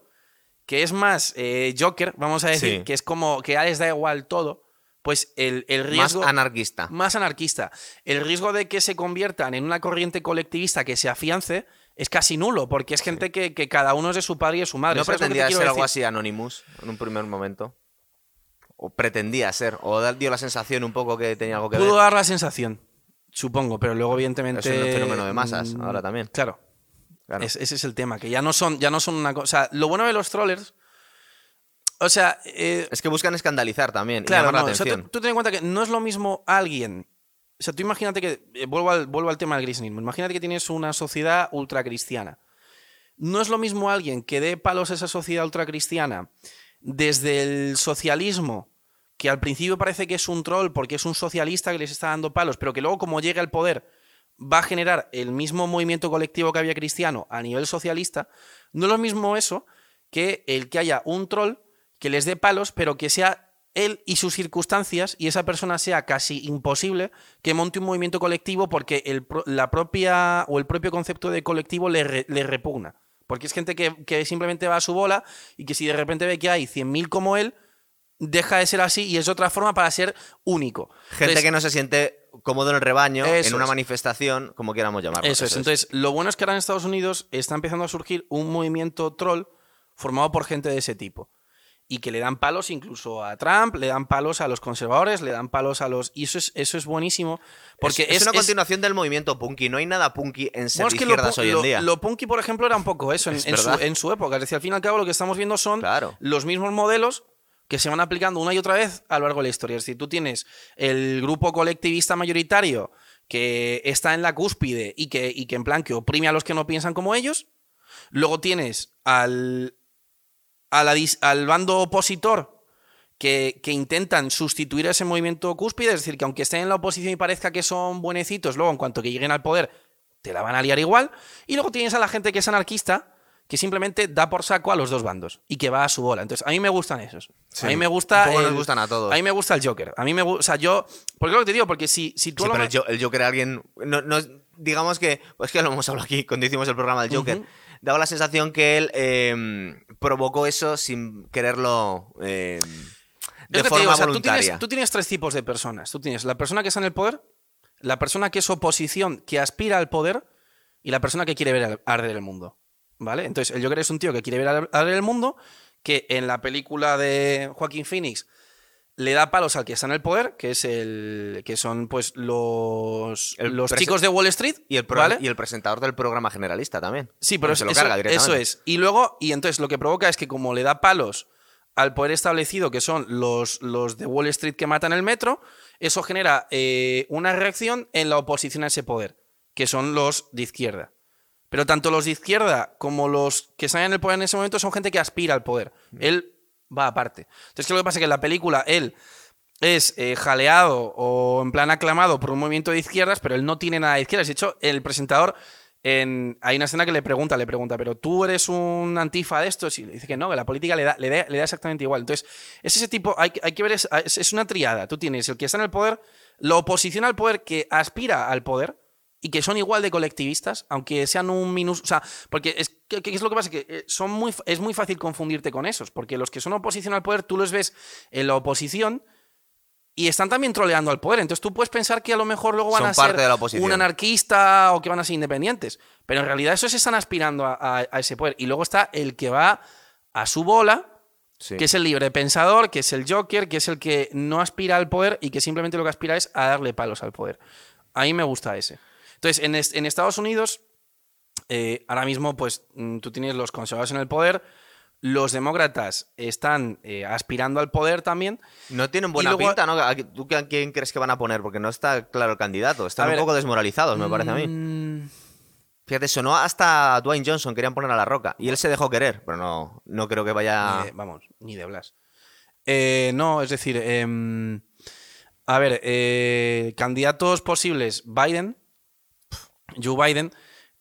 que es más eh, Joker, vamos a decir, Sí. que es como que les da igual todo, pues el, el Más riesgo anarquista. más anarquista. El riesgo de que se conviertan en una corriente colectivista que se afiance es casi nulo, porque es gente que, que cada uno es de su padre y de su madre. ¿No ¿Sabes lo que te pretendía ser algo así Anonymous en un primer momento? ¿O pretendía ser? ¿O dio la sensación un poco que tenía algo que Pudo ver? dar la sensación, supongo, pero luego evidentemente... Es un fenómeno de masas mm, ahora también. Claro, Claro. es- ese es el tema, que ya no son, ya no son una cosa... O sea, lo bueno de los trollers... O sea, eh, Es que buscan escandalizar también Claro, y llamar no, la o sea, tú, atención. tú ten en cuenta que no es lo mismo alguien. O sea, tú imagínate que. eh, vuelvo, al, vuelvo al tema del cristianismo. Imagínate que tienes una sociedad ultracristiana. No es lo mismo alguien que dé palos a esa sociedad ultracristiana desde el socialismo, que al principio parece que es un troll porque es un socialista que les está dando palos, pero que luego, como llegue al poder, va a generar el mismo movimiento colectivo que había cristiano a nivel socialista. No es lo mismo eso que el que haya un troll que les dé palos, pero que sea él y sus circunstancias y esa persona sea casi imposible que monte un movimiento colectivo porque el, la propia o el propio concepto de colectivo le, le repugna. Porque es gente que, que simplemente va a su bola y que si de repente ve que hay 100.000 como él, deja de ser así y es otra forma para ser único. Gente Entonces, que no se siente cómodo en el rebaño, Eso en una es. manifestación, como quieramos llamarlo. Eso es. Entonces, lo bueno es que ahora en Estados Unidos está empezando a surgir un movimiento troll formado por gente de ese tipo. Y que le dan palos incluso a Trump, le dan palos a los conservadores, le dan palos a los. Y eso es, eso es buenísimo. Porque es, es, una es- continuación del movimiento punky. No hay nada punky en ser Bueno, es que lo, izquierdas pu- hoy en lo- día. lo punky, por ejemplo, era un poco eso en, en su, en su época. Es decir, al fin y al cabo, lo que estamos viendo son Claro. los mismos modelos que se van aplicando una y otra vez a lo largo de la historia. Es decir, tú tienes el grupo colectivista mayoritario que está en la cúspide y que, y que en plan que oprime a los que no piensan como ellos. Luego tienes al, al bando opositor que, que intentan sustituir a ese movimiento cúspide, es decir, que aunque estén en la oposición y parezca que son buenecitos, luego en cuanto que lleguen al poder te la van a liar igual. Y luego tienes a la gente que es anarquista, que simplemente da por saco a los dos bandos y que va a su bola. Entonces, a mí me gustan esos. Sí, a mí me gusta. poco nos el- gustan a todos. A mí me gusta el Joker. A mí me gusta. O sea, yo. Porque lo que te digo, porque si, si tú. Sí, lo pero me- el, Jo- el Joker alguien. No, no- digamos que. Pues que lo hemos hablado aquí cuando hicimos el programa del Joker. Daba la sensación que él eh, provocó eso sin quererlo. eh, de forma digo, o sea, tú voluntaria. tienes, tú tienes tres tipos de personas. Tú tienes la persona que está en el poder, la persona que es oposición, que aspira al poder, y la persona que quiere ver arder el mundo. ¿Vale? Entonces, el Joker es un tío que quiere ver arder el mundo, que en la película de Joaquín Phoenix le da palos al que está en el poder, que es el. que son pues los. El los chicos de Wall Street. Y el, y el presentador del programa generalista también. Sí, pero se lo eso, carga eso es. Y luego, y entonces lo que provoca es que como le da palos al poder establecido, que son los, los de Wall Street que matan el metro, eso genera eh, una reacción en la oposición a ese poder, que son los de izquierda. Pero tanto los de izquierda como los que están en el poder en ese momento son gente que aspira al poder. Él va aparte. Entonces, ¿qué es lo que pasa? Que en la película él es eh, jaleado o en plan aclamado por un movimiento de izquierdas, pero él no tiene nada de izquierdas. De hecho, el presentador, en, hay una escena que le pregunta, le pregunta, pero tú eres un antifa de estos y dice que no, que la política le da, le da, le da exactamente igual. Entonces, es ese tipo, hay, que- hay que ver, es, es- es una triada. Tú tienes el que está en el poder, la oposición al poder que aspira al poder y que son igual de colectivistas, aunque sean un minus... O sea, porque es, ¿qué, qué es lo que pasa? Que eh, son muy, es muy fácil confundirte con esos, porque los que son oposición al poder, tú los ves en la oposición y están también troleando al poder. Entonces tú puedes pensar que a lo mejor luego van Son a ser de la un anarquista o que van a ser independientes. Pero en realidad esos están aspirando a, a- a ese poder. Y luego está el que va a su bola, Sí. que es el libre pensador, que es el Joker, que es el que no aspira al poder y que simplemente lo que aspira es a darle palos al poder. A mí me gusta ese. Entonces, en, es- en Estados Unidos, eh, ahora mismo, pues mm, tú tienes los conservadores en el poder, los demócratas están eh, aspirando al poder también. No tienen buena luego- pinta, ¿no? ¿A qui- ¿Tú a quién crees que van a poner? Porque no está claro el candidato. Están A un ver, poco desmoralizados, me parece a mí. Mm, Fíjate, sonó hasta Dwayne Johnson, querían poner a la roca. Y él se dejó querer, pero no, no creo que vaya. Vamos, ni de Blas. Eh, no, es decir, em, a ver, candidatos posibles, Biden, Joe Biden,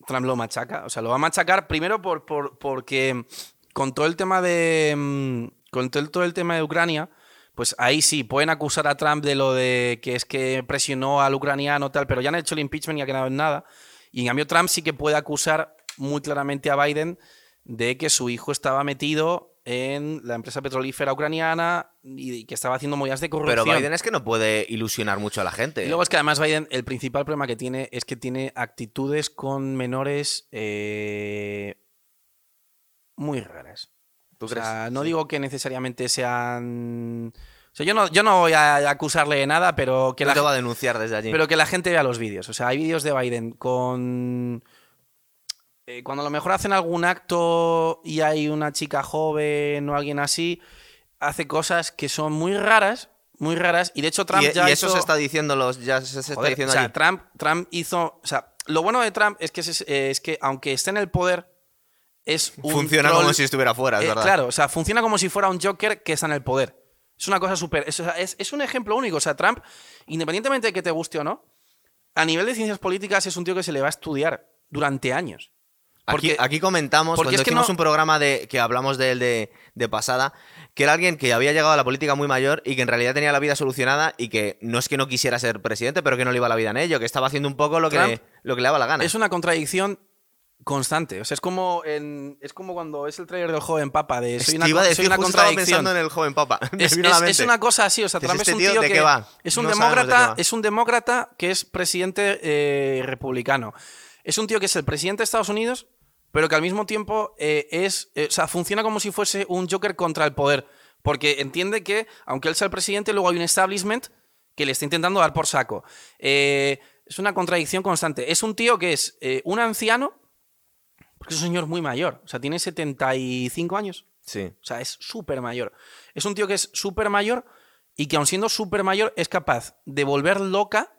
Trump lo machaca, o sea, lo va a machacar primero por, por- porque con todo el tema de mm, con todo el, todo el tema de Ucrania, pues ahí sí pueden acusar a Trump de lo de que es que presionó al ucraniano tal, pero ya han hecho el impeachment y ha quedado en nada. Y en cambio Trump sí que puede acusar muy claramente a Biden de que su hijo estaba metido en la empresa petrolífera ucraniana y que estaba haciendo movidas de corrupción. Pero Biden es que no puede ilusionar mucho a la gente. Y luego es que además Biden, el principal problema que tiene es que tiene actitudes con menores eh, muy raras. ¿Tú O crees? sea, no digo que necesariamente sean... O sea, yo no, yo no voy a acusarle de nada, pero que, no la, te va a denunciar desde allí. pero que la gente vea los vídeos. O sea, hay vídeos de Biden con... eh, cuando a lo mejor hacen algún acto y hay una chica joven o alguien así, hace cosas que son muy raras, muy raras. Y de hecho Trump y, ya y eso hizo- se está diciendo los, ya se, está Joder, diciendo o sea, allí. Trump, Trump hizo. O sea, lo bueno de Trump es que, es, es que aunque esté en el poder, es un. Funciona troll- como si estuviera fuera, es Eh, verdad. Claro, o sea, funciona como si fuera un Joker que está en el poder. Es una cosa súper. Es- es un ejemplo único. O sea, Trump, independientemente de que te guste o no, a nivel de ciencias políticas es un tío que se le va a estudiar durante años. Aquí, Porque- aquí comentamos, porque cuando es que hicimos no- un programa de que hablamos de él de, de pasada, que era alguien que había llegado a la política muy mayor y que en realidad tenía la vida solucionada y que no es que no quisiera ser presidente, pero que no le iba la vida en ello, que estaba haciendo un poco lo que, lo que le daba la gana. Es una contradicción constante. O sea, es como, en, es como cuando es el trailer del joven papa de soy una, iba a soy decir, una contradicción. pensando en el joven papa. Es, una cosa así, o sea, Trump ¿este es un tío que va? es un No de demócrata, es un demócrata que es presidente eh, republicano. Es un tío que es el presidente de Estados Unidos, pero que al mismo tiempo eh, es, eh, o sea, funciona como si fuese un Joker contra el poder, porque entiende que aunque él sea el presidente, luego hay un establishment que le está intentando dar por saco. Eh, es una contradicción constante. Es un tío que es un anciano, porque es un señor muy mayor, o sea, tiene 75 años. Sí. O sea, es súper mayor. Es un tío que es súper mayor y que aun siendo súper mayor es capaz de volver loca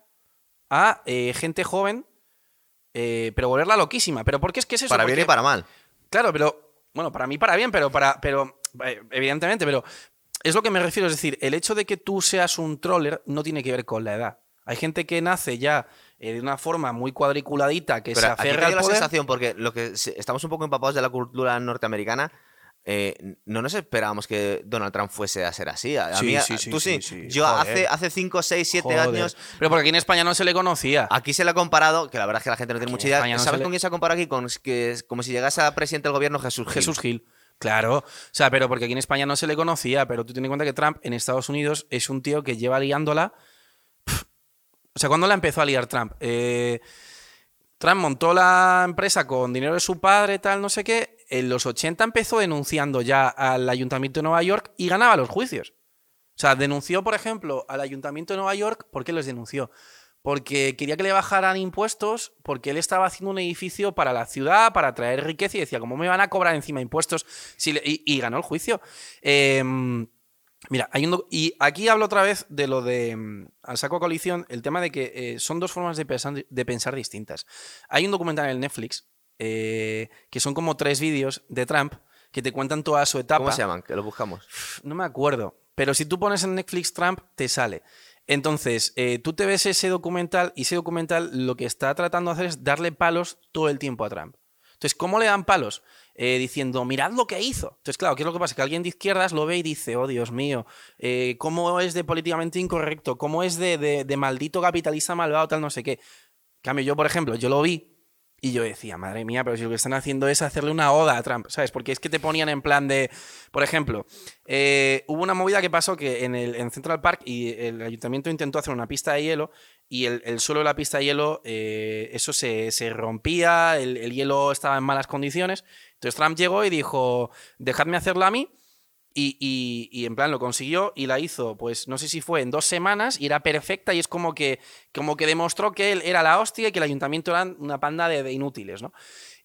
a gente joven, eh, pero volverla loquísima. ¿Pero por qué es que es eso? Para bien y para mal. Claro, pero bueno, para mí para bien, pero para, pero eh, evidentemente, pero es lo que me refiero, es decir, el hecho de que tú seas un troller no tiene que ver con la edad. Hay gente que nace ya eh, de una forma muy cuadriculadita que Pero se aquí aferra te al dio la sensación, porque lo que estamos un poco empapados de la cultura norteamericana. Eh, no nos esperábamos que Donald Trump fuese a ser así. A, Sí, mí, a- sí, sí, tú sí. sí, sí. Yo Joder. hace, hace 5, 6, 7 Joder. años Pero porque aquí en España no se le conocía. Aquí se le ha comparado, que la verdad es que la gente no tiene Aquí mucha idea. No ¿Sabes le- con quién se ha comparado aquí? Con que es como si llegase a presidente del gobierno Jesús Gil. Jesús Gil. Claro, o sea, pero porque aquí en España no se le conocía, pero tú ten en cuenta que Trump en Estados Unidos es un tío que lleva liándola. pf, O sea, ¿cuándo la empezó a liar Trump? Eh, Trump montó la empresa con dinero de su padre, tal, no sé qué. En los 80 empezó denunciando ya al Ayuntamiento de Nueva York y ganaba los juicios. O sea, denunció, por ejemplo, al Ayuntamiento de Nueva York. ¿Por qué les denunció? Porque quería que le bajaran impuestos, porque él estaba haciendo un edificio para la ciudad, para traer riqueza, y decía, ¿cómo me van a cobrar encima impuestos? Y, ganó el juicio. Em, mira, hay un y aquí hablo otra vez de lo de mm, al saco a coalición, el tema de que eh, son dos formas de pensar, de pensar distintas. Hay un documental en el Netflix eh, que son como tres vídeos de Trump que te cuentan toda su etapa. ¿Cómo se llaman? Que lo buscamos. No me acuerdo. Pero si tú pones en Netflix Trump, te sale. Entonces, eh, tú te ves ese documental y ese documental lo que está tratando de hacer es darle palos todo el tiempo a Trump. Entonces, ¿cómo le dan palos? Eh, diciendo, mirad lo que hizo. Entonces, claro, ¿qué es lo que pasa? Que alguien de izquierdas lo ve y dice, oh Dios mío, eh, ¿cómo es de políticamente incorrecto? ¿Cómo es de, de- de maldito capitalista malvado, tal, no sé qué? En cambio, yo, por ejemplo, yo lo vi y yo decía, madre mía, pero si lo que están haciendo es hacerle una oda a Trump, ¿sabes? Porque es que te ponían en plan de, por ejemplo, eh, hubo una movida que pasó que en, el, en Central Park y el ayuntamiento intentó hacer una pista de hielo y el, el suelo de la pista de hielo, eh, eso se, se rompía, el, el hielo estaba en malas condiciones. Entonces Trump llegó y dijo, dejadme hacerla a mí. Y, y- y en plan lo consiguió y la hizo, pues no sé si fue en dos semanas y era perfecta y es como que, como que demostró que él era la hostia y que el ayuntamiento eran una panda de, de inútiles, ¿no?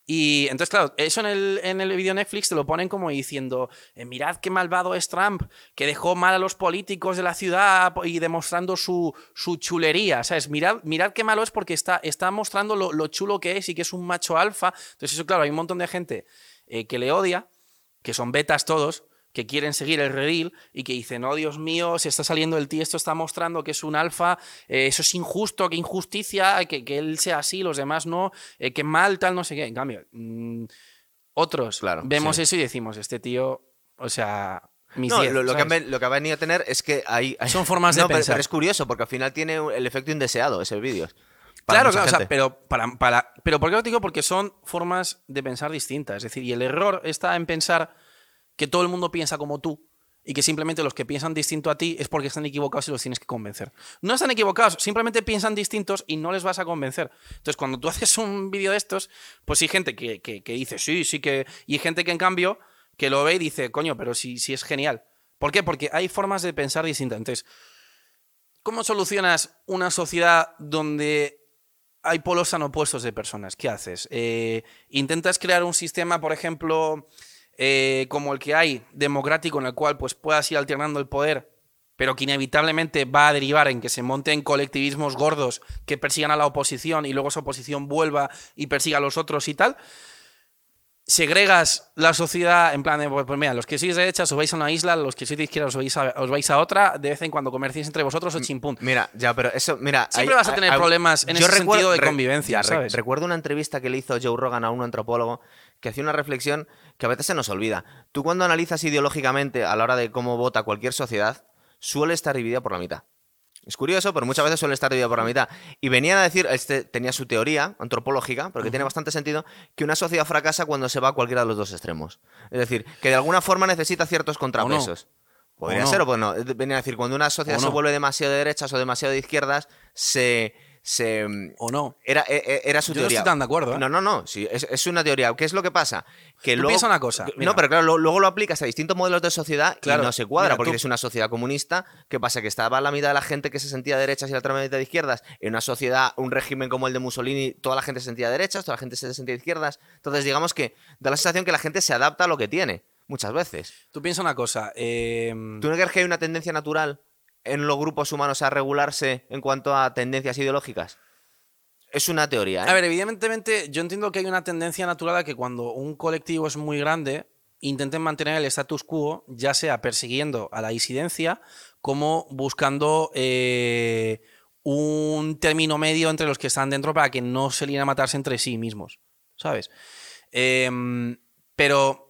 Y entonces, claro, eso en el, en el video Netflix te lo ponen como diciendo, eh, mirad qué malvado es Trump, que dejó mal a los políticos de la ciudad y demostrando su, su chulería, ¿sabes? Mirad, mirad qué malo es porque está, está mostrando lo, lo chulo que es y que es un macho alfa. Entonces, eso, claro, hay un montón de gente eh, que le odia, que son betas todos, que quieren seguir el redil y que dicen, oh Dios mío, se está saliendo el tío, esto está mostrando que es un alfa, eh, eso es injusto, qué injusticia, que, que él sea así, los demás no, eh, qué mal, tal, no sé qué. En cambio, mm, otros Claro, vemos sí. eso y decimos, este tío, o sea, mis No, diez, lo, lo que que ha venido a tener es que hay. hay- Son formas de No, pensar. Pero es curioso, porque al final tiene el efecto indeseado ese vídeo. Claro, claro, o sea, pero, para, para, pero ¿por qué lo digo? Porque son formas de pensar distintas. Es decir, y el error está en pensar que todo el mundo piensa como tú y que simplemente los que piensan distinto a ti es porque están equivocados y los tienes que convencer. No están equivocados, simplemente piensan distintos y no les vas a convencer. Entonces, cuando tú haces un vídeo de estos, pues hay gente que, que- dice, sí, sí que... Y gente que en cambio, que lo ve y dice, coño, pero sí, sí es genial. ¿Por qué? Porque hay formas de pensar distintas. Entonces, ¿cómo solucionas una sociedad donde hay polos tan opuestos de personas. ¿Qué haces? Eh, intentas crear un sistema, por ejemplo, eh, como el que hay, democrático, en el cual pues, puedas ir alternando el poder, pero que inevitablemente va a derivar en que se monten colectivismos gordos que persigan a la oposición y luego esa oposición vuelva y persiga a los otros y tal. Segregas la sociedad en plan de, pues pues mira, los que sois de derecha os vais a una isla, los que sois de izquierda os vais a, os vais a otra, de vez en cuando comerciéis entre vosotros o chimpún. Mira, ya, pero eso, mira. Siempre hay- vas a tener hay- problemas en ese sentido de re- convivencia, re- ¿sabes? recuerdo una entrevista que le hizo Joe Rogan a un antropólogo que hacía una reflexión que a veces se nos olvida. Tú cuando analizas ideológicamente a la hora de cómo vota cualquier sociedad, suele estar dividida por la mitad. Es curioso, pero muchas veces suele estar dividida por la mitad. Y venía a decir, este tenía su teoría antropológica, porque tiene bastante sentido, que una sociedad fracasa cuando se va a cualquiera de los dos extremos. Es decir, que de alguna forma necesita ciertos contrapesos. Podría O no. ser o pues no. Venía a decir, cuando una sociedad se vuelve demasiado de derechas o demasiado de izquierdas, se. Se ¿O no? era, e- e- era su Yo no teoría. estoy tan de acuerdo, ¿eh? No, no, no. Sí, es, es una teoría. ¿Qué es lo que pasa? Que Tú luego, piensa una cosa, mira. No, pero claro, lo- luego lo aplicas a distintos modelos de sociedad Claro, y no se cuadra, mira, porque tú- es una sociedad comunista. ¿Qué pasa? Que estaba la mitad de la gente que se sentía de derechas y la otra mitad de izquierdas. En una sociedad, un régimen como el de Mussolini, toda la gente se sentía de derechas, toda la gente se sentía de izquierdas. Entonces, digamos que da la sensación que la gente se adapta a lo que tiene, muchas veces. Tú piensa una cosa. eh, ¿Tú no crees que hay una tendencia natural en los grupos humanos a regularse en cuanto a tendencias ideológicas? Es una teoría, ¿eh? A ver, evidentemente, yo entiendo que hay una tendencia natural a que cuando un colectivo es muy grande, intenten mantener el status quo, ya sea persiguiendo a la disidencia como buscando eh, un término medio entre los que están dentro para que no se lien a matarse entre sí mismos, ¿sabes? Em, pero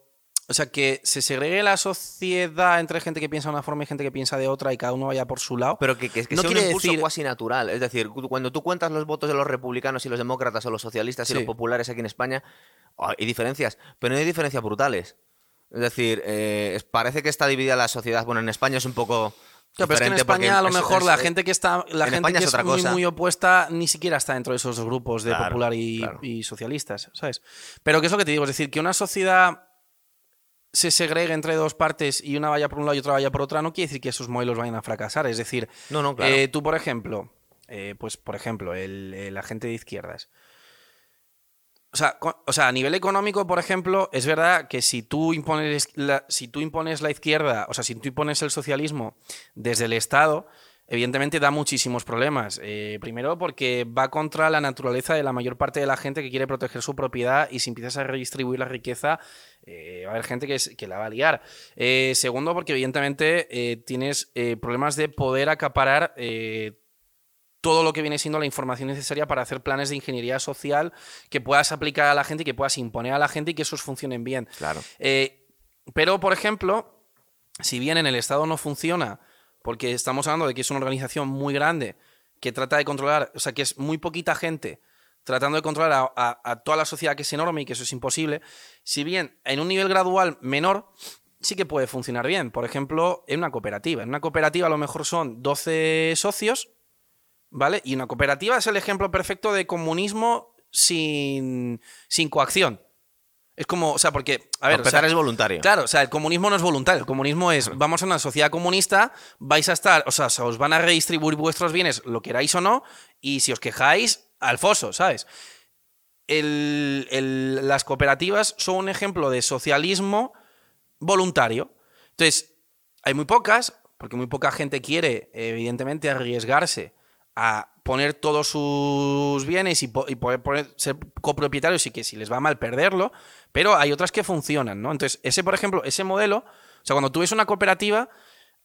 o sea, que se segregue la sociedad entre gente que piensa de una forma y gente que piensa de otra y cada uno vaya por su lado. Pero que, que, que No sea un impulso decir- cuasi natural. Es decir, cu- cuando tú cuentas los votos de los republicanos y los demócratas o los socialistas y los populares aquí en España, oh, hay diferencias, pero no hay diferencias brutales. Es decir, eh, parece que está dividida la sociedad. Bueno, en España es un poco. Claro, pero es que en España a lo mejor es- la gente que está la en gente que es otra muy, cosa. muy opuesta ni siquiera está dentro de esos grupos de Claro, popular y, claro. y socialistas, ¿sabes? Pero que es lo que te digo, es decir, que una sociedad se segregue entre dos partes y una vaya por un lado y otra vaya por otra, no quiere decir que esos modelos vayan a fracasar. Es decir, No, no, claro. eh, tú, por ejemplo, eh, pues por ejemplo, el, el- la gente de izquierdas. O sea, o sea, a nivel económico, por ejemplo, es verdad que si tú impones la, si tú impones la izquierda, o sea, si tú impones el socialismo desde el Estado, evidentemente da muchísimos problemas. Eh, primero porque va contra la naturaleza de la mayor parte de la gente que quiere proteger su propiedad y si empiezas a redistribuir la riqueza, eh, va a haber gente que, es- que la va a liar. Eh, segundo porque evidentemente tienes problemas de poder acaparar todo lo que viene siendo la información necesaria para hacer planes de ingeniería social que puedas aplicar a la gente y que puedas imponer a la gente y que esos funcionen bien. Claro. Pero, por ejemplo, si bien en el Estado no funciona, porque estamos hablando de que es una organización muy grande que trata de controlar, o sea, que es muy poquita gente tratando de controlar a, toda la sociedad que es enorme y que eso es imposible, si bien en un nivel gradual menor, sí que puede funcionar bien. Por ejemplo, en una cooperativa. En una cooperativa a lo mejor son 12 socios, ¿vale? Y una cooperativa es el ejemplo perfecto de comunismo sin, sin coacción. Es como, o sea, porque, a ver, o empezar sea, es voluntario. Claro, o sea, el comunismo no es voluntario. El comunismo es, vamos a una sociedad comunista, vais a estar, o sea, se os van a redistribuir vuestros bienes, lo queráis o no, y si os quejáis, al foso, ¿sabes? El- el- las cooperativas son un ejemplo de socialismo voluntario. Entonces, hay muy pocas, porque muy poca gente quiere, evidentemente, arriesgarse a poner todos sus bienes y, po- y poder poner- ser copropietarios y que si les va mal perderlo, pero hay otras que funcionan, ¿no? Entonces, ese, por ejemplo, ese modelo, o sea, cuando tú ves una cooperativa,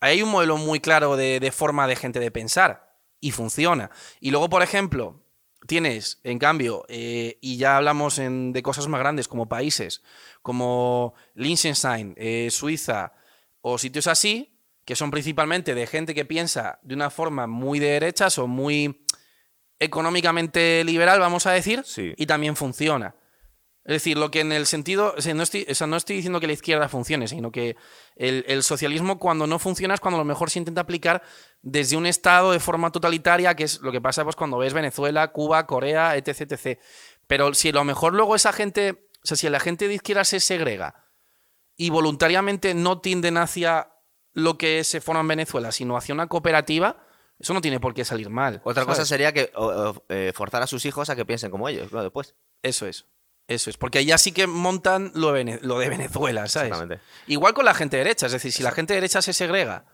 hay un modelo muy claro de, de forma de gente de pensar y funciona. Y luego, por ejemplo, tienes, en cambio, eh, y ya hablamos en- de cosas más grandes como países, como Liechtenstein, eh, Suiza o sitios así, que son principalmente de gente que piensa de una forma muy de derechas o muy económicamente liberal, vamos a decir, Sí. y también funciona. Es decir, lo que en el sentido, o sea, no estoy, o sea, no estoy diciendo que la izquierda funcione, sino que el, el socialismo cuando no funciona es cuando a lo mejor se intenta aplicar desde un Estado de forma totalitaria, que es lo que pasa pues, cuando ves Venezuela, Cuba, Corea, etc, etc. Pero si a lo mejor luego esa gente, o sea, si la gente de izquierda se segrega y voluntariamente no tienden hacia lo que se forma en Venezuela, sino hacia una cooperativa, eso no tiene por qué salir mal. Otra cosa sería que o- o, eh, forzar a sus hijos a que piensen como ellos, claro, después. Eso es. Eso es. Porque allá sí que montan lo, de Vene- lo de Venezuela, ¿sabes? Exactamente. Igual con la gente derecha. Es decir, si la gente derecha se segrega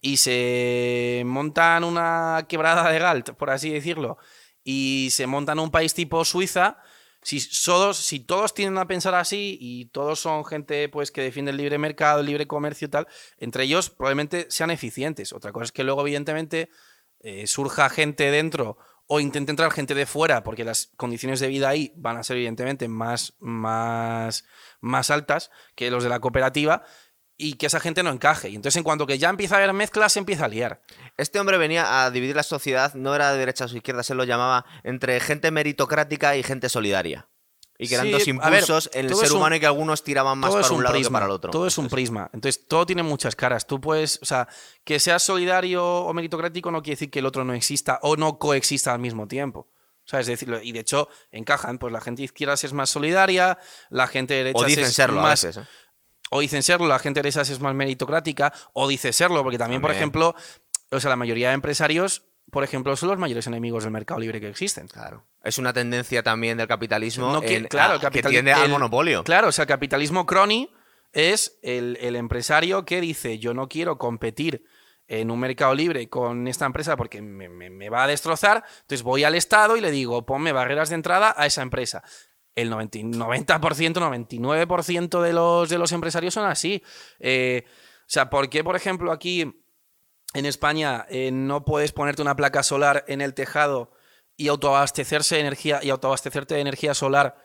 y se montan una quebrada de Galt, por así decirlo, y se montan un país tipo Suiza, si todos, si todos tienden a pensar así y todos son gente pues que defiende el libre mercado, el libre comercio y tal, entre ellos probablemente sean eficientes. Otra cosa es que luego, evidentemente, eh, surja gente dentro o intente entrar gente de fuera, porque las condiciones de vida ahí van a ser evidentemente más, más, más altas que los de la cooperativa, y que esa gente no encaje. Y entonces, en cuanto que ya empieza a haber mezclas, se empieza a liar. Este hombre venía a dividir la sociedad, no era de derechas o izquierdas, él lo llamaba entre gente meritocrática y gente solidaria. Y que eran Sí, dos ver, impulsos en el ser un- humano y que algunos tiraban más para un, lado prisma, que para el otro. Todo es un prisma. Entonces, todo tiene muchas caras. Tú puedes, o sea, que seas solidario o meritocrático no quiere decir que el otro no exista o no coexista al mismo tiempo. O sea, es decir, y de hecho encajan, pues la gente de izquierdas es más solidaria, la gente de derechas O dicen es serlo a más, veces. ¿eh? O dicen serlo, la gente de derechas es más meritocrática, o dice serlo, porque también, por ejemplo, o sea, la mayoría de empresarios, por ejemplo, son los mayores enemigos del mercado libre que existen. Claro. Es una tendencia también del capitalismo No que- en- claro, el que capitali- tiende al monopolio. Claro, o sea, el capitalismo crony es el, el empresario que dice yo no quiero competir en un mercado libre con esta empresa porque me, me- me va a destrozar, entonces voy al Estado y le digo ponme barreras de entrada a esa empresa. El 90, 90% 99% de los, de los empresarios son así. Eh, o sea, ¿por qué, por ejemplo, aquí en España eh, no puedes ponerte una placa solar en el tejado y autoabastecerse de energía y autoabastecerte de energía solar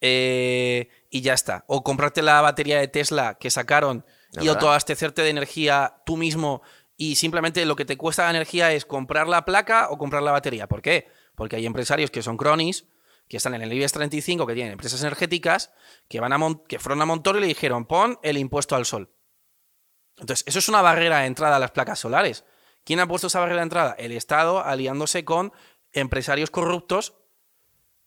eh, y ya está. O comprarte la batería de Tesla que sacaron y autoabastecerte de energía tú mismo y simplemente lo que te cuesta la energía es comprar la placa o comprar la batería. ¿Por qué? Porque hay empresarios que son cronis, que están en el IBEX 35, que tienen empresas energéticas, que, van a Mon- que fueron a Montoro y le dijeron, pon el impuesto al sol. Entonces, eso es una barrera de entrada a las placas solares. ¿Quién ha puesto esa barrera de entrada? El Estado aliándose con empresarios corruptos.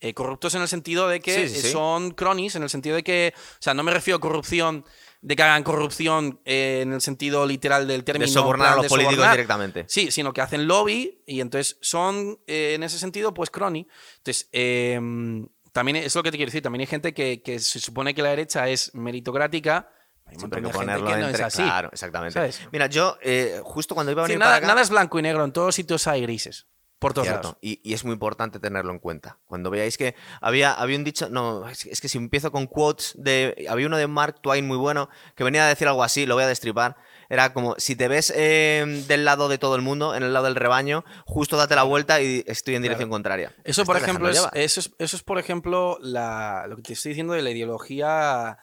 eh, corruptos en el sentido de que Sí, sí, sí. son cronis, en el sentido de que. O sea, no me refiero a corrupción de que hagan corrupción eh, en el sentido literal del término. De sobornar a los políticos sobornar. directamente. Sí, sino que hacen lobby y entonces son, eh, en ese sentido, pues crony. Entonces, eh, también es lo que te quiero decir, también hay gente que, que se supone que la derecha es meritocrática. Hay un montón de gente que no entre... es así. Claro, exactamente. ¿sabes? Mira, yo eh, justo cuando iba a Sí, venir nada, para acá... nada es blanco y negro, en todos sitios hay grises. Por todos Cierto, lados. y, y es muy importante tenerlo en cuenta. Cuando veáis que había, había un dicho, no, es, es que si empiezo con quotes, de, había uno de Mark Twain muy bueno que venía a decir algo así, lo voy a destripar. Era como, si te ves eh, del lado de todo el mundo, en el lado del rebaño, justo date la vuelta y estoy en dirección contraria. Eso, por ejemplo, es, eso, es, eso es, por ejemplo, la, lo que te estoy diciendo de la ideología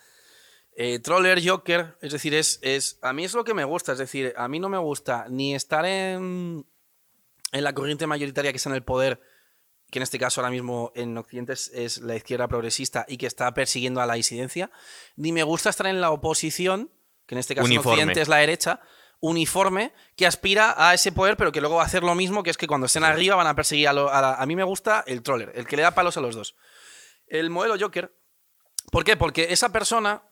eh, troller joker. Es decir, es, es, a mí es lo que me gusta. Es decir, a mí no me gusta ni estar en, en la corriente mayoritaria que está en el poder, que en este caso ahora mismo en Occidente es, es la izquierda progresista y que está persiguiendo a la disidencia, ni me gusta estar en la oposición, que en este caso Uniforme. en Occidente es la derecha, uniforme, que aspira a ese poder, pero que luego va a hacer lo mismo, que es que cuando estén arriba van a perseguir a, lo- a la- a mí me gusta el troller, el que le da palos a los dos. El modelo Joker, ¿por qué? Porque esa persona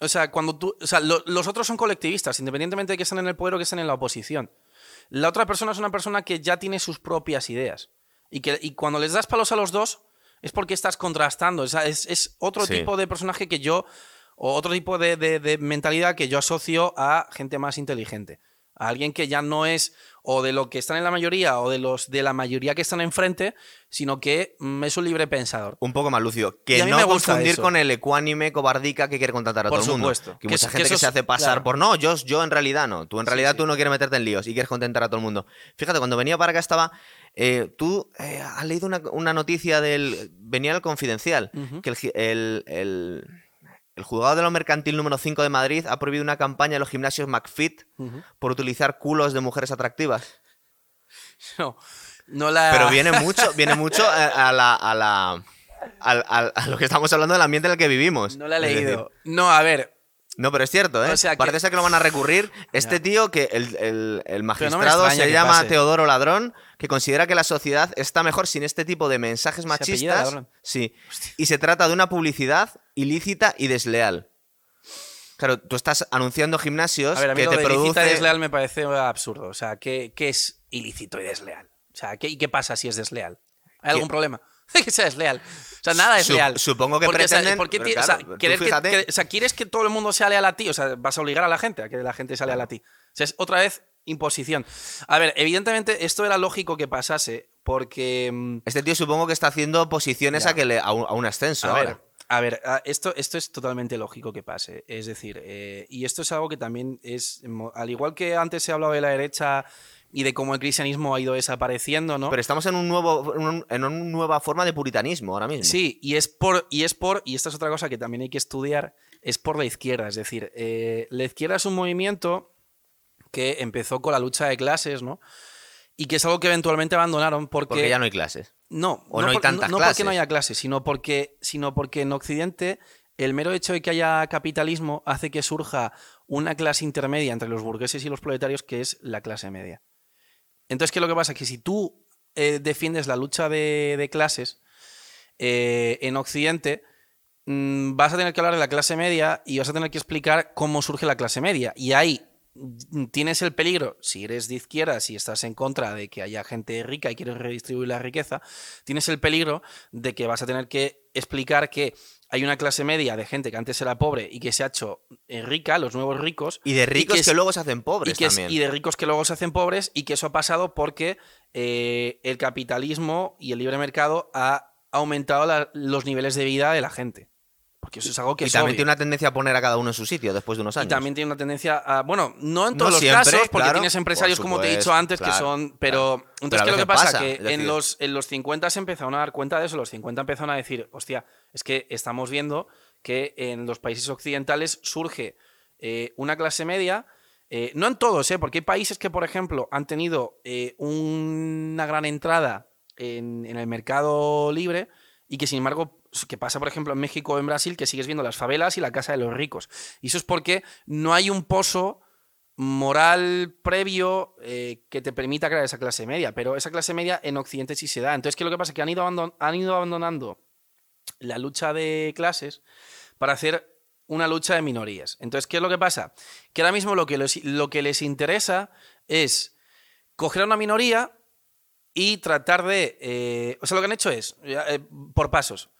o sea, cuando tú. O sea, lo- los otros son colectivistas, independientemente de que estén en el poder o que estén en la oposición. La otra persona es una persona que ya tiene sus propias ideas. Y, que, y cuando les das palos a los dos, es porque estás contrastando. O sea, es, es otro Sí. tipo de personaje que yo. O otro tipo de, de- de mentalidad que yo asocio a gente más inteligente. A alguien que ya no es o de lo que están en la mayoría o de los de la mayoría que están enfrente, sino que mm, es un libre pensador. Un poco más lúcido. Que no me confundir eso. con el ecuánime cobardica que quiere contratar a Por todo el mundo. supuesto. Que Que mucha gente que se es- hace pasar claro. por no, yo, yo en realidad no. Tú en realidad sí. tú no quieres meterte en líos y quieres contentar a todo el mundo. Fíjate, cuando venía para acá estaba. eh, tú eh, has leído una, una noticia del. Venía el confidencial. Que el, el, el juzgado de lo mercantil número 5 de Madrid ha prohibido una campaña en los gimnasios McFit por utilizar culos de mujeres atractivas. No, no la. Pero viene mucho, viene mucho a, a la. A la al- a lo que estamos hablando del ambiente en el que vivimos. No la he leído. No, a ver. no, pero es cierto, ¿eh? O sea que- Parece ser que lo van a recurrir. Este tío, que el, el- el magistrado se llama pase. Teodoro Ladrón, que considera que la sociedad está mejor sin este tipo de mensajes machistas. Sí. Y se trata de una publicidad ilícita y desleal. Claro, tú estás anunciando gimnasios A ver, a mí que lo te de ilícita y desleal me parece absurdo. O sea, ¿qué, qué es ilícito y desleal? O sea, ¿qué, ¿y qué pasa si es desleal? ¿Hay algún problema? que sea desleal. O sea, nada es Sup- leal. supongo que Porque, o sea, pretenden- ¿por qué pero ti- o sea, claro, tú querer que- fíjate. que- o sea, ¿quieres que todo el mundo sea leal a ti? O sea, vas a obligar a la gente a que la gente sea leal a ti. O sea, es otra vez imposición. A ver, evidentemente esto era lógico que pasase porque... mm, Este tío supongo que está haciendo posiciones Ya. a, que le, a, un, a un ascenso A ahora. ver, a ver, a- esto, esto es totalmente lógico que pase. Es decir, eh, y esto es algo que también es, al igual que antes se ha hablado de la derecha y de cómo el cristianismo ha ido desapareciendo, ¿no? Pero estamos en un nuevo en una nueva forma de puritanismo ahora mismo. Sí, y es por, y es por, y esta es otra cosa que también hay que estudiar, es por la izquierda. Es decir, eh, la izquierda es un movimiento que empezó con la lucha de clases, ¿no? Y que es algo que eventualmente abandonaron porque, Porque ya no hay clases. No, O no hay por- tantas no clases. porque no haya clases, sino porque, sino porque en Occidente el mero hecho de que haya capitalismo hace que surja una clase intermedia entre los burgueses y los proletarios que es la clase media. Entonces, ¿qué es lo que pasa? Que si tú eh, defiendes la lucha de, de clases eh, en Occidente, mm, vas a tener que hablar de la clase media y vas a tener que explicar cómo surge la clase media. Y ahí mm, tienes el peligro, si eres de izquierda, si estás en contra de que haya gente rica y quieres redistribuir la riqueza, tienes el peligro de que vas a tener que explicar que hay una clase media de gente que antes era pobre y que se ha hecho eh, rica, los nuevos ricos. Y de ricos que, es- luego se hacen pobres y, que es- también. y de ricos que luego se hacen pobres y que eso ha pasado porque eh, el capitalismo y el libre mercado ha aumentado la- los niveles de vida de la gente. Porque eso es algo que y es también obvio. tiene una tendencia a poner a cada uno en su sitio después de unos años. Y también tiene una tendencia a. Bueno, no en No todos los siempre, casos, porque claro, tienes empresarios, como te he dicho antes, que son. Pero. claro. Entonces, Pero ¿qué es lo que pasa? pasa, que decir- en, los, en los 50 se empezaron a dar cuenta de eso. Los 50 empezaron a decir, hostia, es que estamos viendo que en los países occidentales surge eh, una clase media. eh, no en todos, ¿eh? porque hay países que, por ejemplo, han tenido eh, una gran entrada en, en el mercado libre y que, sin embargo, que pasa, por ejemplo, en México o en Brasil, que sigues viendo las favelas y la casa de los ricos. Y eso es porque no hay un pozo moral previo eh, que te permita crear esa clase media, pero esa clase media en Occidente sí se da. Entonces, ¿qué es lo que pasa? Que han ido, han ido abandonando la lucha de clases para hacer una lucha de minorías. Entonces, ¿qué es lo que pasa? Que ahora mismo lo que lo que les interesa es coger a una minoría y tratar de... eh, o sea, lo que han hecho es, eh, por pasos.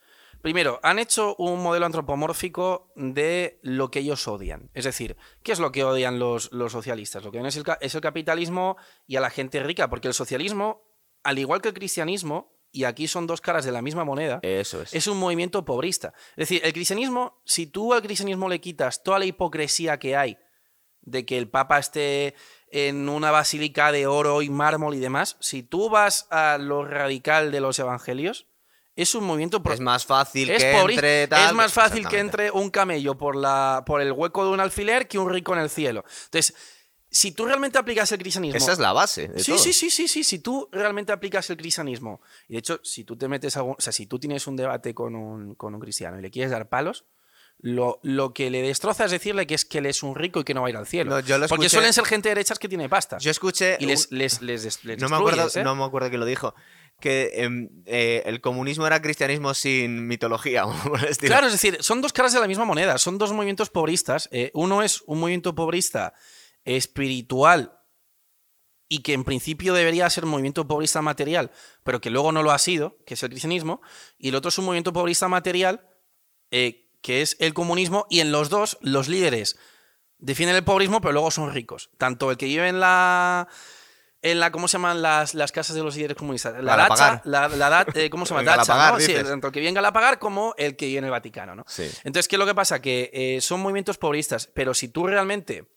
Primero, han hecho un modelo antropomórfico de lo que ellos odian. Es decir, ¿qué es lo que odian los, los socialistas? Lo que odian es el, ca- es el capitalismo y a la gente rica, porque el socialismo, al igual que el cristianismo, y aquí son dos caras de la misma moneda, Eso es. es un movimiento pobrista. Es decir, el cristianismo, si tú al cristianismo le quitas toda la hipocresía que hay de que el Papa esté en una basílica de oro y mármol y demás, si tú vas a lo radical de los evangelios, es un movimiento pro- Es más fácil es que entre tal. es más fácil que entre un camello por, la, por el hueco de un alfiler que un rico en el cielo. Entonces, si tú realmente aplicas el cristianismo... Esa es la base. De Sí, todo. sí, sí, sí, sí. Si tú realmente aplicas el cristianismo, y de hecho, si tú te metes a, o sea, si tú tienes un debate con un, con un cristiano y le quieres dar palos, lo, lo que le destroza es decirle que es que él es un rico y que no va a ir al cielo. No, yo lo Porque escuché- suelen ser gente de derechas que tiene pasta. Yo escuché. y les, les, les, des- les no, me acuerdo, ¿eh? no me acuerdo quién lo dijo. Que em, eh, el comunismo era cristianismo sin mitología. Claro, es decir, son dos caras de la misma moneda, son dos movimientos pobristas. Eh, uno es un movimiento pobrista espiritual y que en principio debería ser movimiento pobrista material, pero que luego no lo ha sido, que es el cristianismo, y el otro es un movimiento pobrista material, eh, que es el comunismo, y en los dos los líderes defienden el pobrismo, pero luego son ricos. Tanto el que vive en la... En la, ¿cómo se llaman las, las casas de los líderes comunistas? La dacha, la, la eh, ¿cómo se llama? Dacha, Galapagar, ¿no? Sí, tanto el que vive en Galapagar como el que vive en el Vaticano, ¿no? Sí. Entonces, ¿qué es lo que pasa? Que eh, son movimientos pobristas, pero si tú realmente,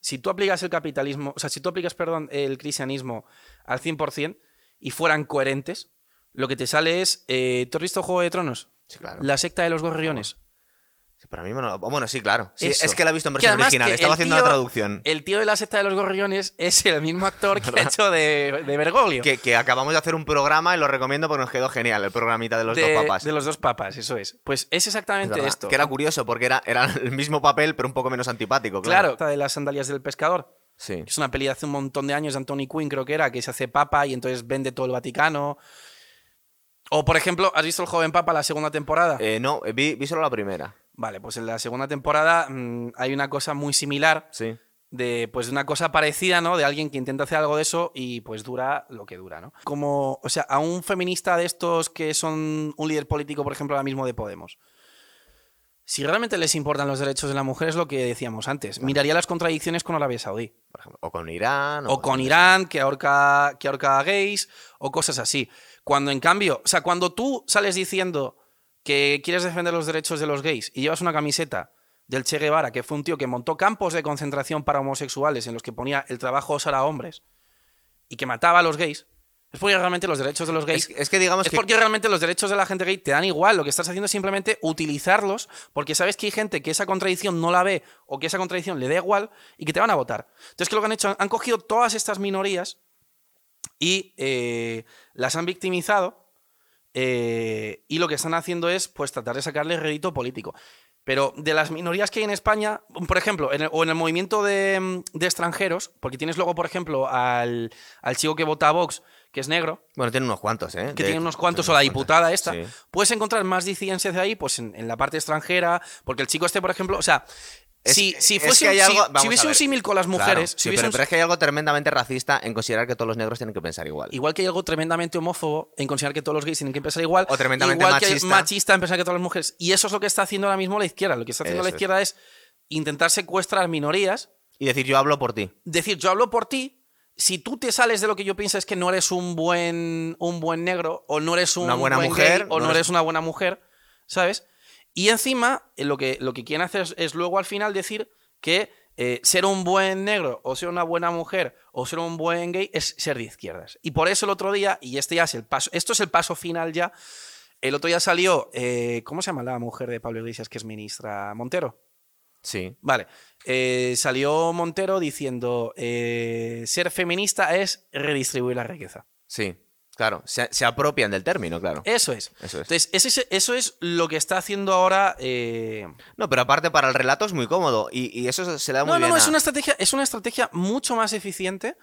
si tú aplicas el capitalismo, o sea, si tú aplicas, perdón, el cristianismo al 100% y fueran coherentes, lo que te sale es, eh, ¿tú has visto Juego de Tronos? Sí, claro. La secta de los gorriones. Sí, pero a mí Bueno, sí, claro. Sí, es que la he visto en versión original. Estaba haciendo tío- la traducción. El tío de la secta de los gorriones es el mismo actor que ha hecho de, de Bergoglio. Que, que acabamos de hacer un programa y lo recomiendo porque nos quedó genial el programita de los de, dos papas. de los dos papas, eso es. Pues es exactamente esto. Que era curioso porque era, era el mismo papel, pero un poco menos antipático. Claro. Claro, esta de las sandalias del pescador. Sí. es una peli de hace un montón de años de Anthony Quinn, creo que era, que se hace papa y entonces vende todo el Vaticano. O, por ejemplo, ¿has visto El Joven Papa la segunda temporada? Eh, no, eh, vi, vi solo la primera. Vale, pues en la segunda temporada mm, hay una cosa muy similar, Sí. de pues una cosa parecida, ¿no? De alguien que intenta hacer algo de eso y pues dura lo que dura, ¿no? Como, o sea, a un feminista de estos que son un líder político, por ejemplo, ahora mismo de Podemos. Si realmente les importan los derechos de la mujer, es lo que decíamos antes. Miraría las contradicciones con Arabia Saudí. Por ejemplo, o con Irán. o con Irán, que ahorca, que ahorca a gays, o cosas así. Cuando en cambio, o sea, cuando tú sales diciendo que quieres defender los derechos de los gays y llevas una camiseta del Che Guevara, que fue un tío que montó campos de concentración para homosexuales en los que ponía el trabajo hará hombres y que mataba a los gays, es porque realmente los derechos de los gays Es, es que digamos es que. porque realmente los derechos de la gente gay te dan igual. Lo que estás haciendo es simplemente utilizarlos porque sabes que hay gente que esa contradicción no la ve o que esa contradicción le da igual y que te van a votar. Entonces, ¿qué es lo que han hecho? Han cogido todas estas minorías y eh, las han victimizado eh, y lo que están haciendo es pues tratar de sacarle rédito político. Pero de las minorías que hay en España, por ejemplo, en el- o en el movimiento de, de extranjeros, porque tienes luego, por ejemplo, al, al chico que vota a Vox, que es negro, Bueno, tiene unos cuantos, ¿eh? que De- tiene unos cuantos, o la diputada cuantos. esta, Sí. puedes encontrar más disidencias de ahí, pues en, en la parte extranjera, porque el chico este, por ejemplo, o sea, Es- si, si es fuese que un- algo- si, hubiese un símil con las Claro, mujeres, sí, pero, un- pero es que hay algo tremendamente racista en considerar que todos los negros tienen que pensar igual. igual que hay algo tremendamente homófobo en considerar que todos los gays tienen que pensar igual, O tremendamente igual que hay machista. machista en pensar que todas las mujeres, y eso es lo que está haciendo ahora mismo la izquierda, lo que está haciendo la Eso izquierda es intentar secuestrar minorías, Y decir, yo hablo por ti. decir, yo hablo por ti, si tú te sales de lo que yo pienso es que no eres un buen, un buen negro, o no eres un Una buena buen mujer, gay, o no no eres- eres una buena mujer, ¿sabes? Y encima, eh, lo que, lo que quieren hacer es, es luego al final decir que eh, ser un buen negro o ser una buena mujer o ser un buen gay es ser de izquierdas. Y por eso el otro día, y este ya es el paso, esto es el paso final ya, el otro día salió, eh, ¿cómo se llama la mujer de Pablo Iglesias que es ministra? Montero. Sí. Vale, eh, salió Montero diciendo, ser feminista es redistribuir la riqueza. Sí. Claro. Se, se apropian del término, claro. Eso es. Eso es. Entonces, es- eso es lo que está haciendo ahora... eh, No, pero aparte para el relato es muy cómodo. Y, y eso se le da muy No, no, bien. no, a- es una, estrategia, es una estrategia mucho más eficiente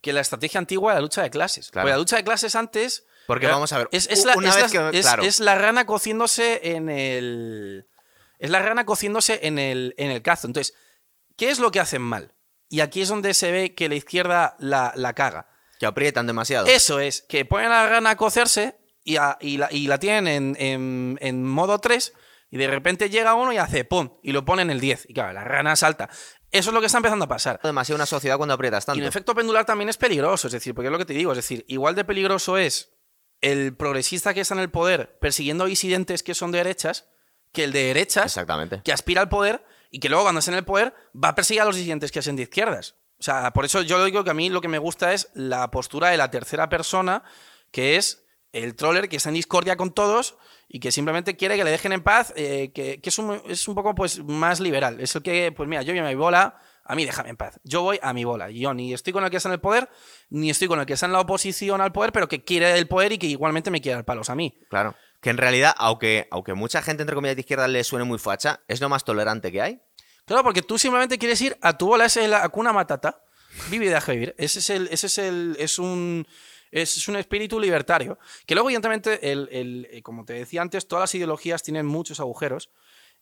que la estrategia antigua de la lucha de clases. Claro. Porque la lucha de clases antes... Porque vamos a ver, Es, la, una vez la- que- claro. es la rana cociéndose en el... Es la rana cociéndose en el, en el cazo. Entonces, ¿qué es lo que hacen mal? Y aquí es donde se ve que la izquierda la, la caga. Que aprietan demasiado. Eso es, que ponen la rana a cocerse y, a- y la, y la tienen en, en- en modo 3 y de repente llega uno y hace ¡pum! y lo pone en el 10. Y claro, la rana salta. Eso es lo que está empezando a pasar. demasiado una sociedad cuando aprietas Y tanto. el efecto pendular también es peligroso, es decir, porque es lo que te digo, es decir, igual de peligroso es el progresista que está en el poder persiguiendo a disidentes que son de derechas que el de derechas Exactamente. que aspira al poder y que luego cuando esté en el poder va a perseguir a los disidentes que hacen de izquierdas. O sea, por eso yo digo que a mí lo que me gusta es la postura de la tercera persona, que es el troller que está en discordia con todos y que simplemente quiere que le dejen en paz, eh, que, que es, un, es un poco pues más liberal. Es el que, pues mira, yo voy a mi bola, a mí déjame en paz. Yo voy a mi bola. Yo ni estoy con el que está en el poder, ni estoy con el que está en la oposición al poder, pero que quiere el poder y que igualmente me quiere dar palos a mí. Claro. Que en realidad, aunque, aunque mucha gente, entre comillas, de izquierda le suene muy facha, es lo más tolerante que hay. Claro, porque tú simplemente quieres ir a tu bola, esa es la cuna matata. Vive y deja vivir. Ese es el, ese es el, es un, es un espíritu libertario. Que luego, evidentemente, el, el- eh, como te decía antes, todas las ideologías tienen muchos agujeros.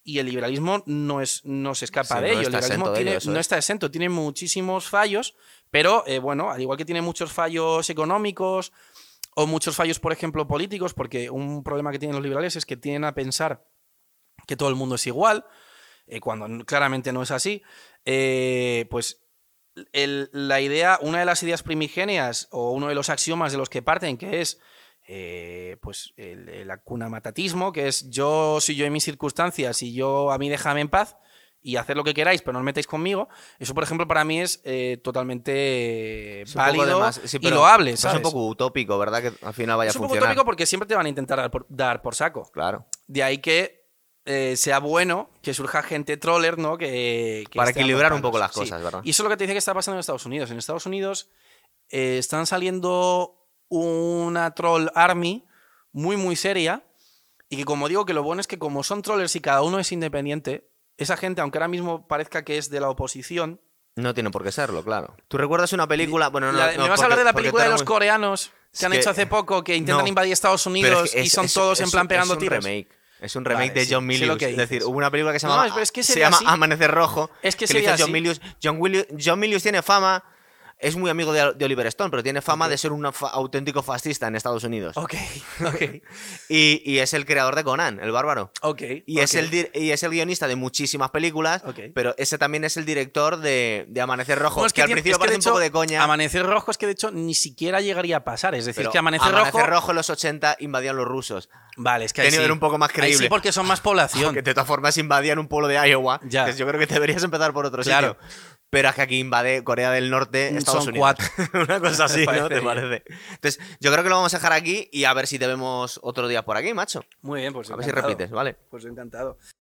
Y el liberalismo no, es, no se escapa Sí, de no ello. El liberalismo tiene- ello, no es. está exento, tiene muchísimos fallos, pero eh, bueno, al igual que tiene muchos fallos económicos o muchos fallos, por ejemplo, políticos, porque un problema que tienen los liberales es que tienden a pensar que todo el mundo es igual, eh, cuando claramente no es así, eh, pues el- la idea, una de las ideas primigenias o uno de los axiomas de los que parten, que es eh, pues el, el acunamatatismo, que es yo soy yo en mis circunstancias y yo a mí déjame en paz y hacer lo que queráis, pero no os metáis conmigo. Eso, por ejemplo, para mí es eh, totalmente Es válido de más- sí, y loable. ¿sabes? Es un poco utópico, ¿verdad? Que al final vaya Es un poco utópico porque siempre te van a intentar dar por, dar por saco. Claro. De ahí que eh, sea bueno que surja gente troller, ¿no? Que, que Para equilibrar un poco las Sí. cosas, ¿verdad? Y eso es lo que te dice que está pasando en Estados Unidos. En Estados Unidos eh, están saliendo una troll army muy, muy seria. Y que como digo, que lo bueno es que como son trollers y cada uno es independiente, esa gente, aunque ahora mismo parezca que es de la oposición... No tiene por qué serlo, claro. ¿Tú recuerdas una película? Bueno, no, la- no, ¿Me vas porque- a hablar de la película de los coreanos que Es han que- hecho hace poco, que intentan no, invadir Estados Unidos es que y son es- todos es en plan pegando es un tiros? remake. Es un remake Vale, de sí, John Milius. que es decir, hubo una película que se No, es que se llama así. Amanecer Rojo. Es que hizo sería John. Milius. John, Willius- John Milius tiene fama. Es muy amigo de, de Oliver Stone, pero tiene fama de ser un fa- auténtico fascista en Estados Unidos. Ok, ok, Y, y es el creador de Conan, el bárbaro. ok. Y, es el, y es el guionista de muchísimas películas, Ok. pero ese también es el director de, de Amanecer Rojo, No, es que, al principio es que, parece un poco de coña. Amanecer Rojo es que de hecho ni siquiera llegaría a pasar. Es decir, pero que Amanecer, Rojo. en los 80 invadían los rusos. Vale, es que ahí sí. un poco más Ahí creíble. sí, porque son más población. Que de todas formas invadían un pueblo de Iowa. Ya. yo creo que deberías empezar por otro Claro. sitio. Pero es que aquí invade Corea del Norte, Mm, Estados son Unidos. cuatro. Una cosa así, ¿no? ¿Te parece? Entonces, yo creo que lo vamos a dejar aquí y a ver si te vemos otro día por aquí, macho. Muy bien, pues A ver si repites, ¿vale? Pues encantado.